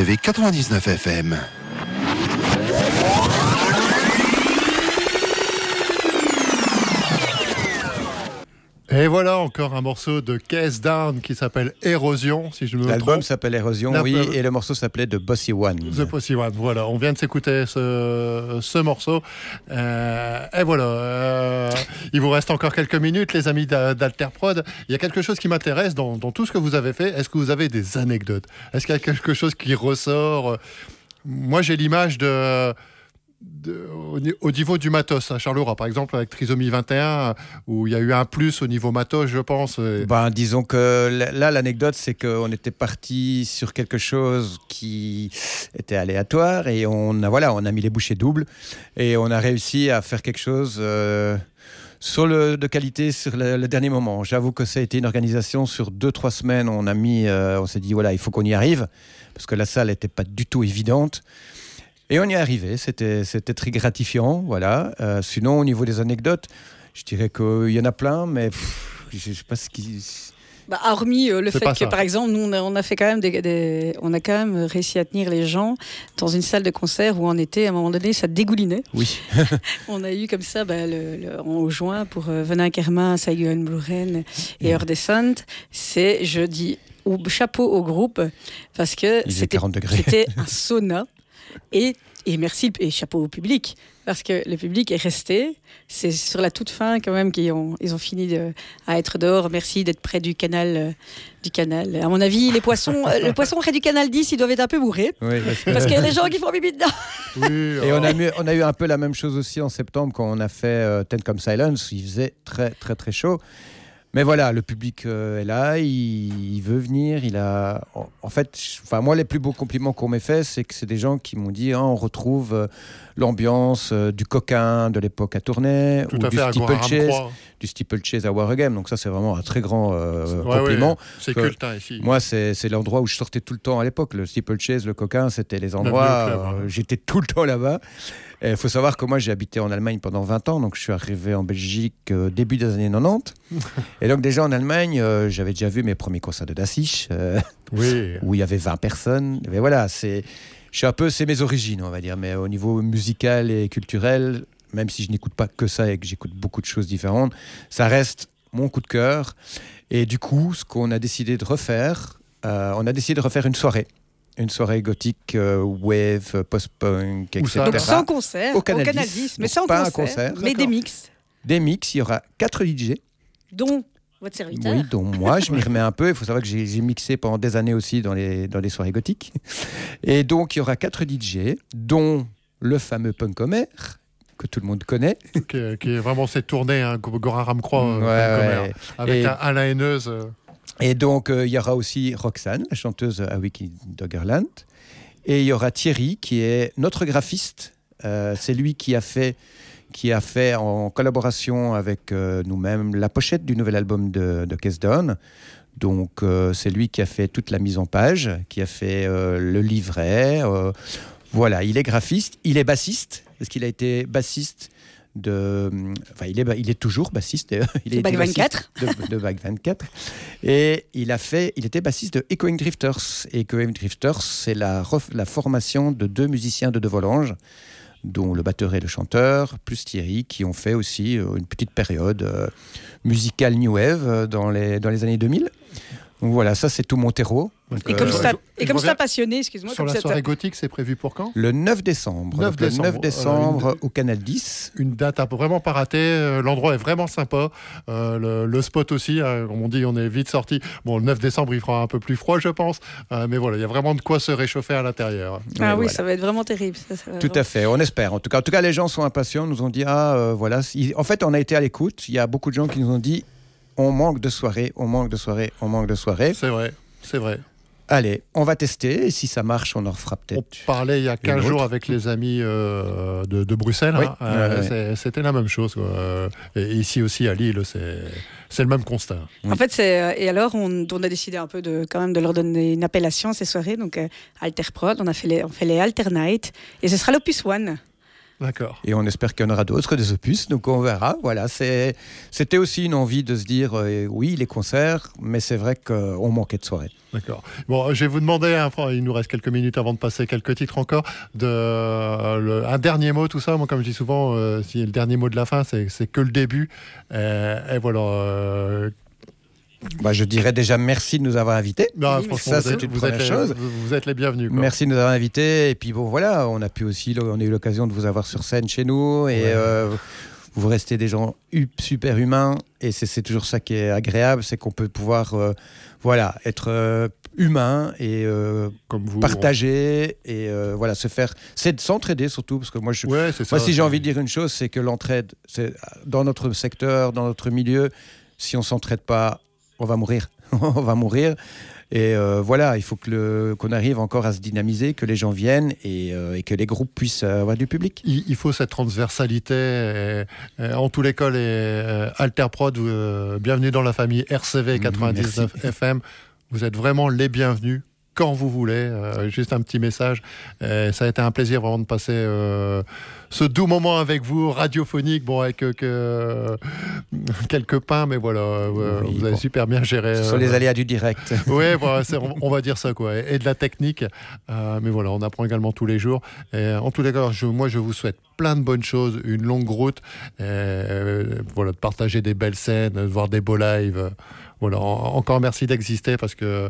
S6: RCV 99 FM. Et voilà encore un morceau de Case Down qui s'appelle Érosion, si je me trompe.
S2: L'album s'appelle Érosion, oui, et le morceau s'appelait The Bossy One.
S6: The Bossy One, voilà. On vient de s'écouter ce, ce, morceau. Euh, et voilà. Il vous reste encore quelques minutes, les amis d'Alterprod. Il y a quelque chose qui m'intéresse dans, dans, tout ce que vous avez fait. Est-ce que vous avez des anecdotes? Est-ce qu'il y a quelque chose qui ressort? Moi, j'ai l'image de au, niveau du matos, à Charleroi, par exemple, avec Trisomie 21, où il y a eu un plus au niveau matos, je pense.
S2: Ben, disons que là, l'anecdote, c'est qu'on était parti sur quelque chose qui était aléatoire et on a, voilà, on a mis les bouchées doubles et on a réussi à faire quelque chose. Euh, le, de qualité sur le, dernier moment. J'avoue que ça a été une organisation sur deux, trois semaines. On a mis, euh, on s'est dit, voilà, il faut qu'on y arrive, parce que la salle n'était pas du tout évidente. Et on y est arrivé, c'était très gratifiant, voilà. Euh, sinon, au niveau des anecdotes, je dirais qu'il y en a plein, mais je ne sais pas ce qui...
S3: Bah, hormis euh, le fait que, par exemple, nous, on a, fait quand même des, on a quand même réussi à tenir les gens dans une salle de concert où on était, à un moment donné, ça dégoulinait.
S2: Oui.
S3: on a eu comme ça, bah, le, en juin, pour euh, Venin Kerma, Sayuan Bluren et Heure Descent, c'est, je dis, chapeau au groupe, parce que c'était un sauna. Et, et merci et chapeau au public parce que le public est resté. C'est sur la toute fin quand même qu'ils ont, ils ont fini de, à être dehors. Merci d'être près du canal, euh, du canal. À mon avis, les poissons, euh, le poisson près du canal 10, ils doivent être un peu bourrés. parce, qu'il y a des gens qui font bibi dedans.
S2: et on a, on a eu un peu la même chose aussi en septembre quand on a fait euh, Ten Comme Silence. Il faisait très très très chaud. Mais voilà, le public est là, il, veut venir. Il a, en, fait, enfin moi les plus beaux compliments qu'on m'ait fait, c'est que c'est des gens qui m'ont dit, hein, on retrouve l'ambiance du coquin de l'époque à Tournai
S1: ou du steeplechase,
S2: du steeplechase à. Donc ça, c'est vraiment un très grand compliment.
S1: c'est culte hein, ici.
S2: Moi, c'est l'endroit où je sortais tout le temps à l'époque. Le steeplechase, le coquin, c'était les endroits. Hein. J'étais tout le temps là-bas. Il faut savoir que moi, j'ai habité en Allemagne pendant 20 ans, donc je suis arrivé en Belgique euh, début des années 90. et donc, déjà en Allemagne, euh, j'avais déjà vu mes premiers concerts de Dassich, euh, où il y avait 20 personnes. Mais voilà, c'est, je suis un peu, c'est mes origines, on va dire. Mais au niveau musical et culturel, même si je n'écoute pas que ça et que j'écoute beaucoup de choses différentes, ça reste mon coup de cœur. Et du coup, ce qu'on a décidé de refaire, on a décidé de refaire une soirée une soirée gothique, euh, wave, post-punk, etc.
S3: Donc sans concert, au Canal, mais sans
S2: pas
S3: concert, mais des mix.
S2: Des mix, il y aura quatre DJ.
S3: Dont votre serviteur
S2: Oui, dont moi, je m'y remets un peu. Il faut savoir que j'ai mixé pendant des années aussi dans les, dans les soirées gothiques. Et donc, il y aura quatre DJ, dont le fameux Punk Homer, que tout le monde connaît.
S1: qui, est, vraiment cette tournée, hein, Goran Ramcroix, euh, avec un, la haineuse. Euh.
S2: Et donc, euh, il y aura aussi Roxane, la chanteuse à Wiki Doggerland. Et il y aura Thierry, qui est notre graphiste. Euh, c'est lui qui a fait qui a fait en collaboration avec euh, nous-mêmes la pochette du nouvel album de, de Donc c'est lui qui a fait toute la mise en page, qui a fait le livret. voilà, il est graphiste, il est bassiste, parce qu'il a été bassiste de. Enfin, il est, il est toujours bassiste. Il
S3: est 24.
S2: De, de 24. Et il a fait. Il était bassiste de Echoing Drifters. Echoing Drifters, c'est la, la formation de deux musiciens de De Volanges dont le batteur et le chanteur, plus Thierry, qui ont fait aussi euh, une petite période euh, musicale New Wave euh, dans les, dans les années 2000. Donc voilà, ça c'est tout mon terreau.
S3: et comme, ça, et comme ça passionné, excuse-moi.
S1: Sur la soirée gothique, c'est prévu pour quand?
S2: Le 9 décembre. 9 décembre, le 9 décembre au Canal 10.
S1: Une date à vraiment pas ratée. Euh, l'endroit est vraiment sympa. Euh, le, spot aussi, hein, comme on dit, on est vite sorti. Bon, le 9 décembre, il fera un peu plus froid, je pense. Euh, mais voilà, il y a vraiment de quoi se réchauffer à l'intérieur.
S3: Ah oui, ça va être vraiment terrible.
S2: tout à fait, on espère. En tout, cas, en tout cas, les gens sont impatients, nous ont dit, ah voilà. En fait, on a été à l'écoute. Il y a beaucoup de gens qui nous ont dit, on manque de soirées, on manque de soirées, on manque de soirées.
S1: C'est vrai, c'est vrai.
S2: Allez, on va tester et si ça marche, on en refera peut-être.
S1: On parlait il y a 15 jours avec les amis euh, de, Bruxelles. Hein. Euh, c'était la même chose. Et ici aussi à Lille, c'est le même constat.
S3: En fait, et alors on, a décidé un peu de quand même de leur donner une appellation ces soirées. Donc euh, Alterprod, on a fait les on fait les Alternate et ce sera l'Opus One.
S1: D'accord.
S2: Et on espère qu'il y en aura d'autres, des opus, donc on verra. Voilà, c'était aussi une envie de se dire, euh, oui, les concerts, mais c'est vrai qu'on manquait de soirées.
S1: D'accord. Bon, je vais vous demander, hein, il nous reste quelques minutes avant de passer quelques titres encore, de, un dernier mot, tout ça. Moi, comme je dis souvent, euh, si le dernier mot de la fin, c'est que le début. et voilà euh,
S2: bah, je dirais déjà merci de nous avoir invités.
S1: Bah, ça, c'est une première chose. Vous, êtes les bienvenus.
S2: Merci de nous avoir invités. Et puis bon, voilà, on a pu aussi, on a eu l'occasion de vous avoir sur scène chez nous. Et euh, vous restez des gens super humains. Et c'est toujours ça qui est agréable, c'est qu'on peut pouvoir, euh, voilà, être euh, humain et
S1: Comme vous,
S2: partager et voilà se faire c'est de s'entraider surtout parce que moi je moi si j'ai envie de dire une chose c'est que l'entraide c'est dans notre secteur dans notre milieu si on s'entraide pas on va mourir. on va mourir. Et euh, voilà, il faut que qu'on arrive encore à se dynamiser, que les gens viennent et, euh, que les groupes puissent avoir du public.
S1: Il, faut cette transversalité. en les cas, les Alterprod, bienvenue dans la famille RCV 99 FM. Vous êtes vraiment les bienvenus quand vous voulez. Euh, juste un petit message. ça a été un plaisir vraiment de passer euh, ce doux moment avec vous, radiophonique, bon, avec euh, quelques pains, mais voilà, vous avez super bien géré.
S2: Ce sont les aléas du direct.
S1: oui, on, va dire ça, quoi. Et, de la technique. mais voilà, on apprend également tous les jours. Et, en tous les cas, je, moi, je vous souhaite plein de bonnes choses, une longue route, voilà, de partager des belles scènes, de voir des beaux lives. Voilà, encore merci d'exister parce que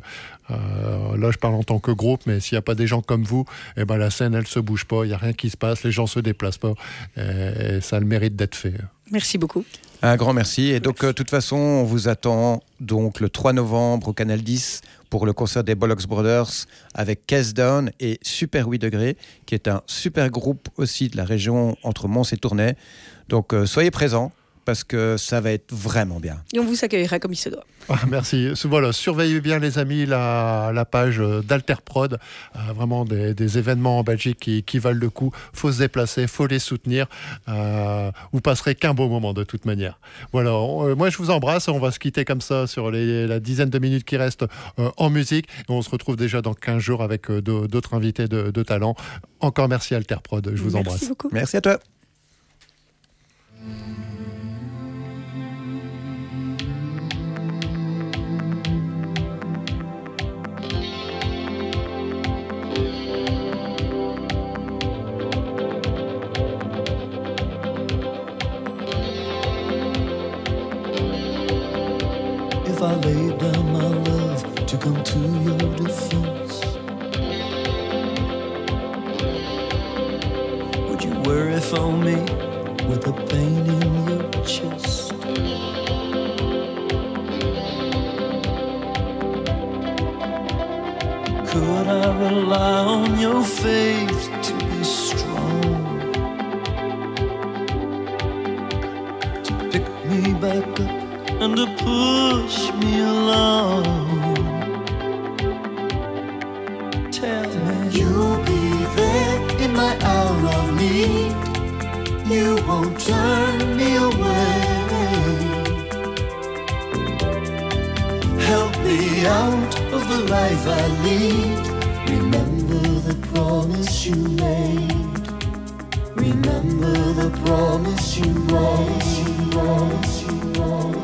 S1: euh, là, je parle en tant que groupe, mais s'il n'y a pas des gens comme vous, eh ben, la scène, elle se bouge pas, il n'y a rien qui se passe, les gens se déplacent pas, et, ça a le mérite d'être fait.
S3: Merci beaucoup.
S2: Un grand merci. Et donc, euh, de toute façon, on vous attend donc le 3 novembre au Canal 10 pour le concert des Bollocks Brothers avec Case Down et Super 8 degrés, qui est un super groupe aussi de la région entre Mons et Tournai. Donc, euh, soyez présents parce que ça va être vraiment bien.
S3: Et on vous accueillera comme il se doit.
S1: Ah, merci. Voilà, surveillez bien les amis la, la page d'Alterprod. Euh, vraiment des, événements en Belgique qui, qui, valent le coup. Faut se déplacer, faut les soutenir. Euh, vous passerez qu'un beau moment de toute manière. Voilà, euh, moi je vous embrasse. On va se quitter comme ça sur les, la dizaine de minutes qui restent en musique. Et on se retrouve déjà dans 15 jours avec d'autres invités de, de, talent. Encore merci Alterprod. Je vous
S3: merci
S1: embrasse.
S3: Beaucoup.
S2: Merci à toi.
S7: Come to your defense? Would you worry for me with a pain in your chest? Could I rely on your faith to be strong? To pick me back up and to push me along. My hour of need. You won't turn me away. Help me out of the life I lead. Remember the promise you made. Remember the promise you made. Promise you made.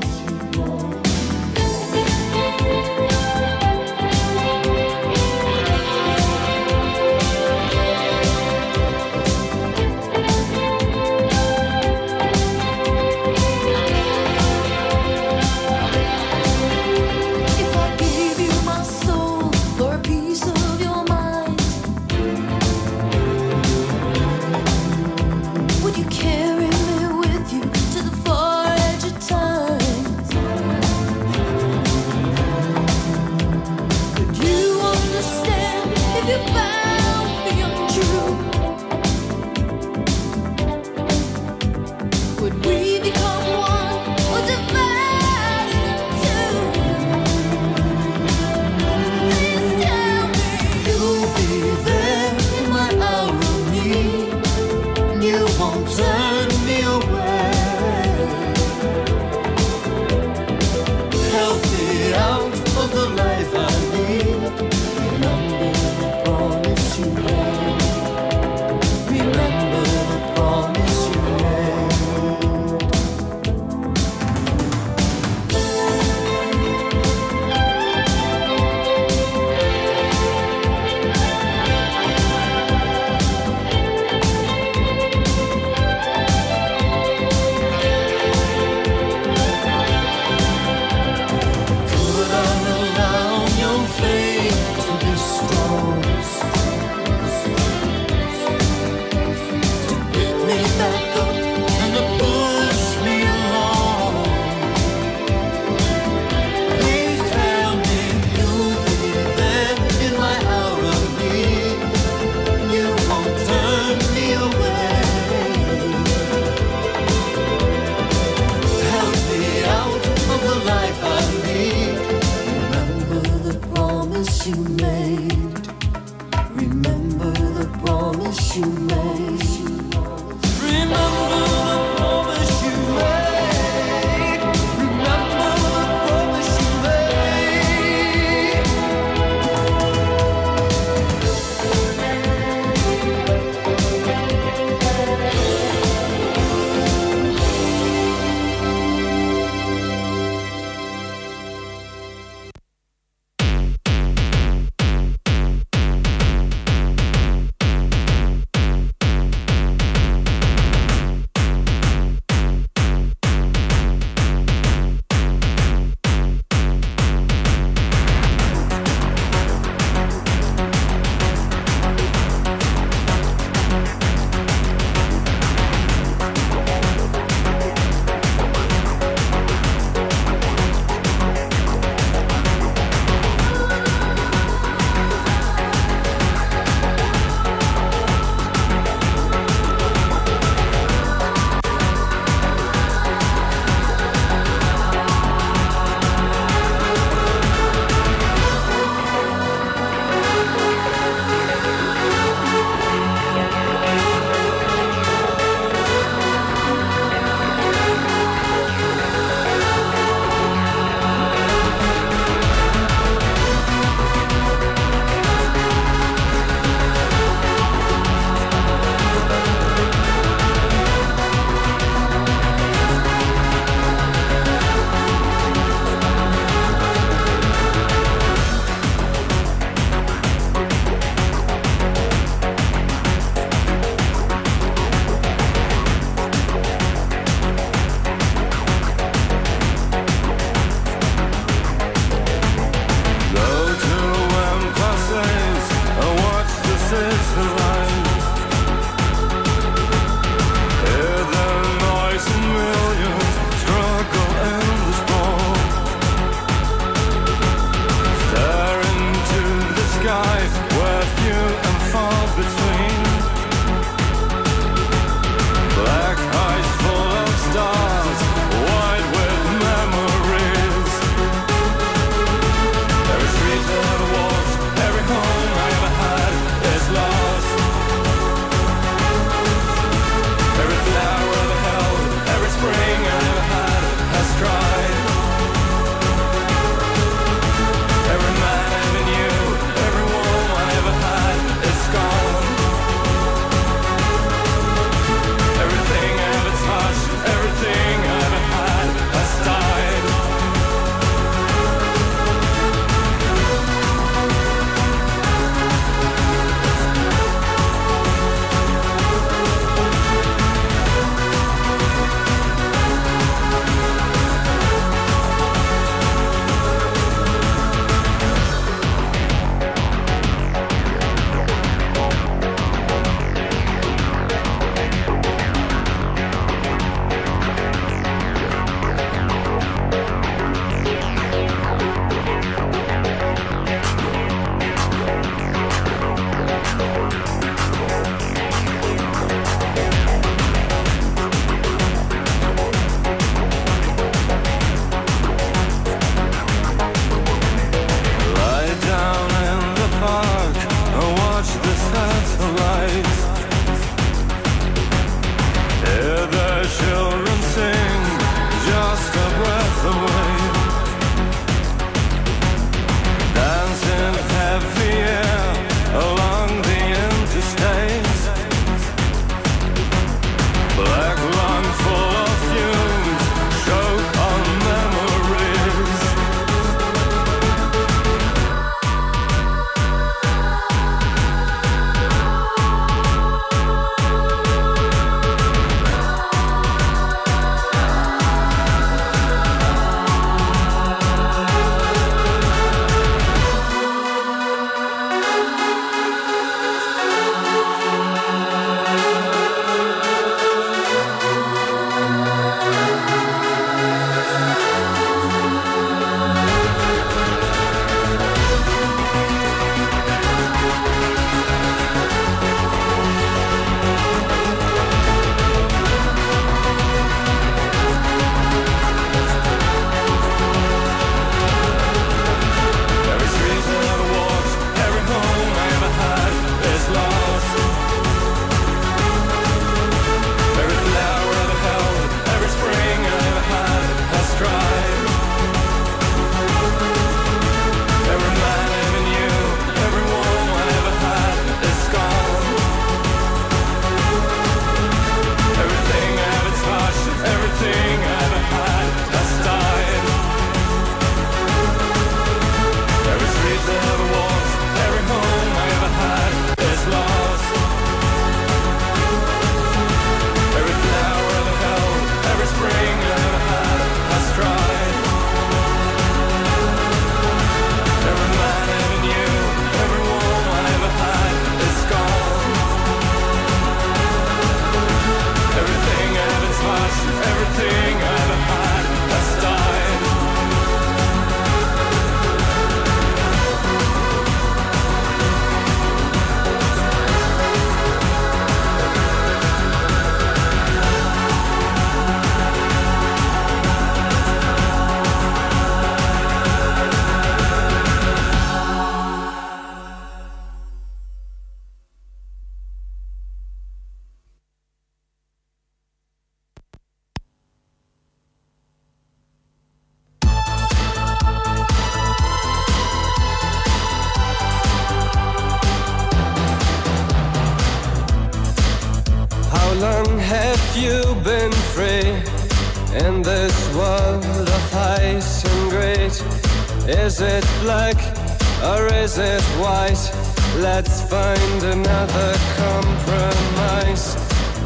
S8: Another compromise.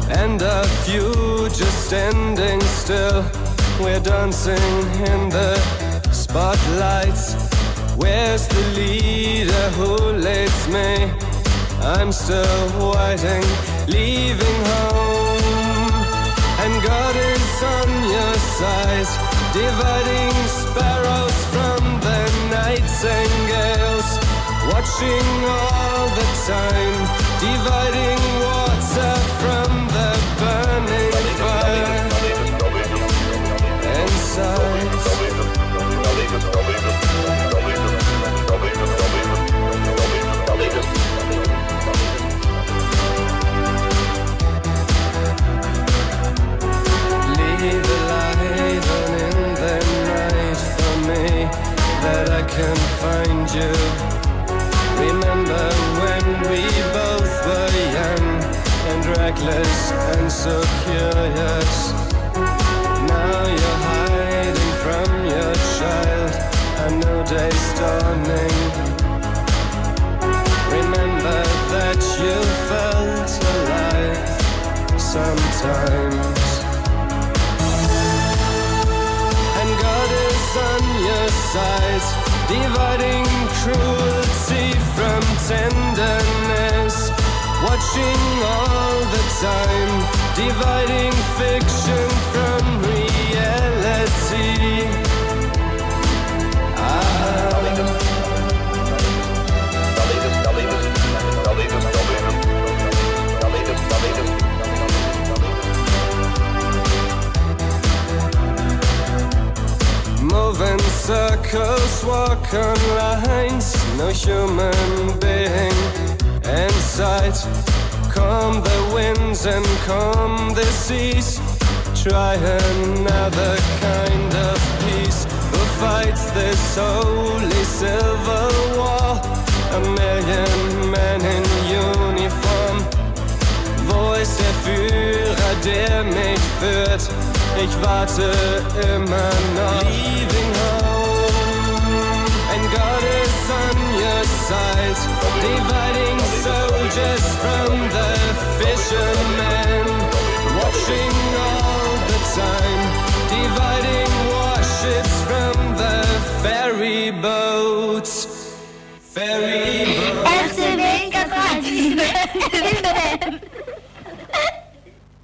S8: And a few just standing still. We're dancing in the spotlights. Where's the leader who leads me? I'm still waiting, leaving home. And God is on your side, dividing sparrows from the nightingales. Watching all the time, dividing water from the burning fire. Inside. Leave light in the night for me that I can find you. Remember when we both were young and reckless and so curious. Now you're hiding from your child. I know day's dawning. Remember that you felt alive sometimes. And God is on your side, dividing cruelty from tenderness. Watching all the time, dividing fiction from reality. Circles, walk on lines, no human being in sight. Calm the winds and calm the seas. Try another kind of peace. Who fights this holy civil war? A million men in uniform. Ist der Führer, der mich führt? Ich warte immer noch. Leaving home, sides, dividing soldiers from the fishermen, watching all the time, dividing warships from the ferry boats. Ferry boats.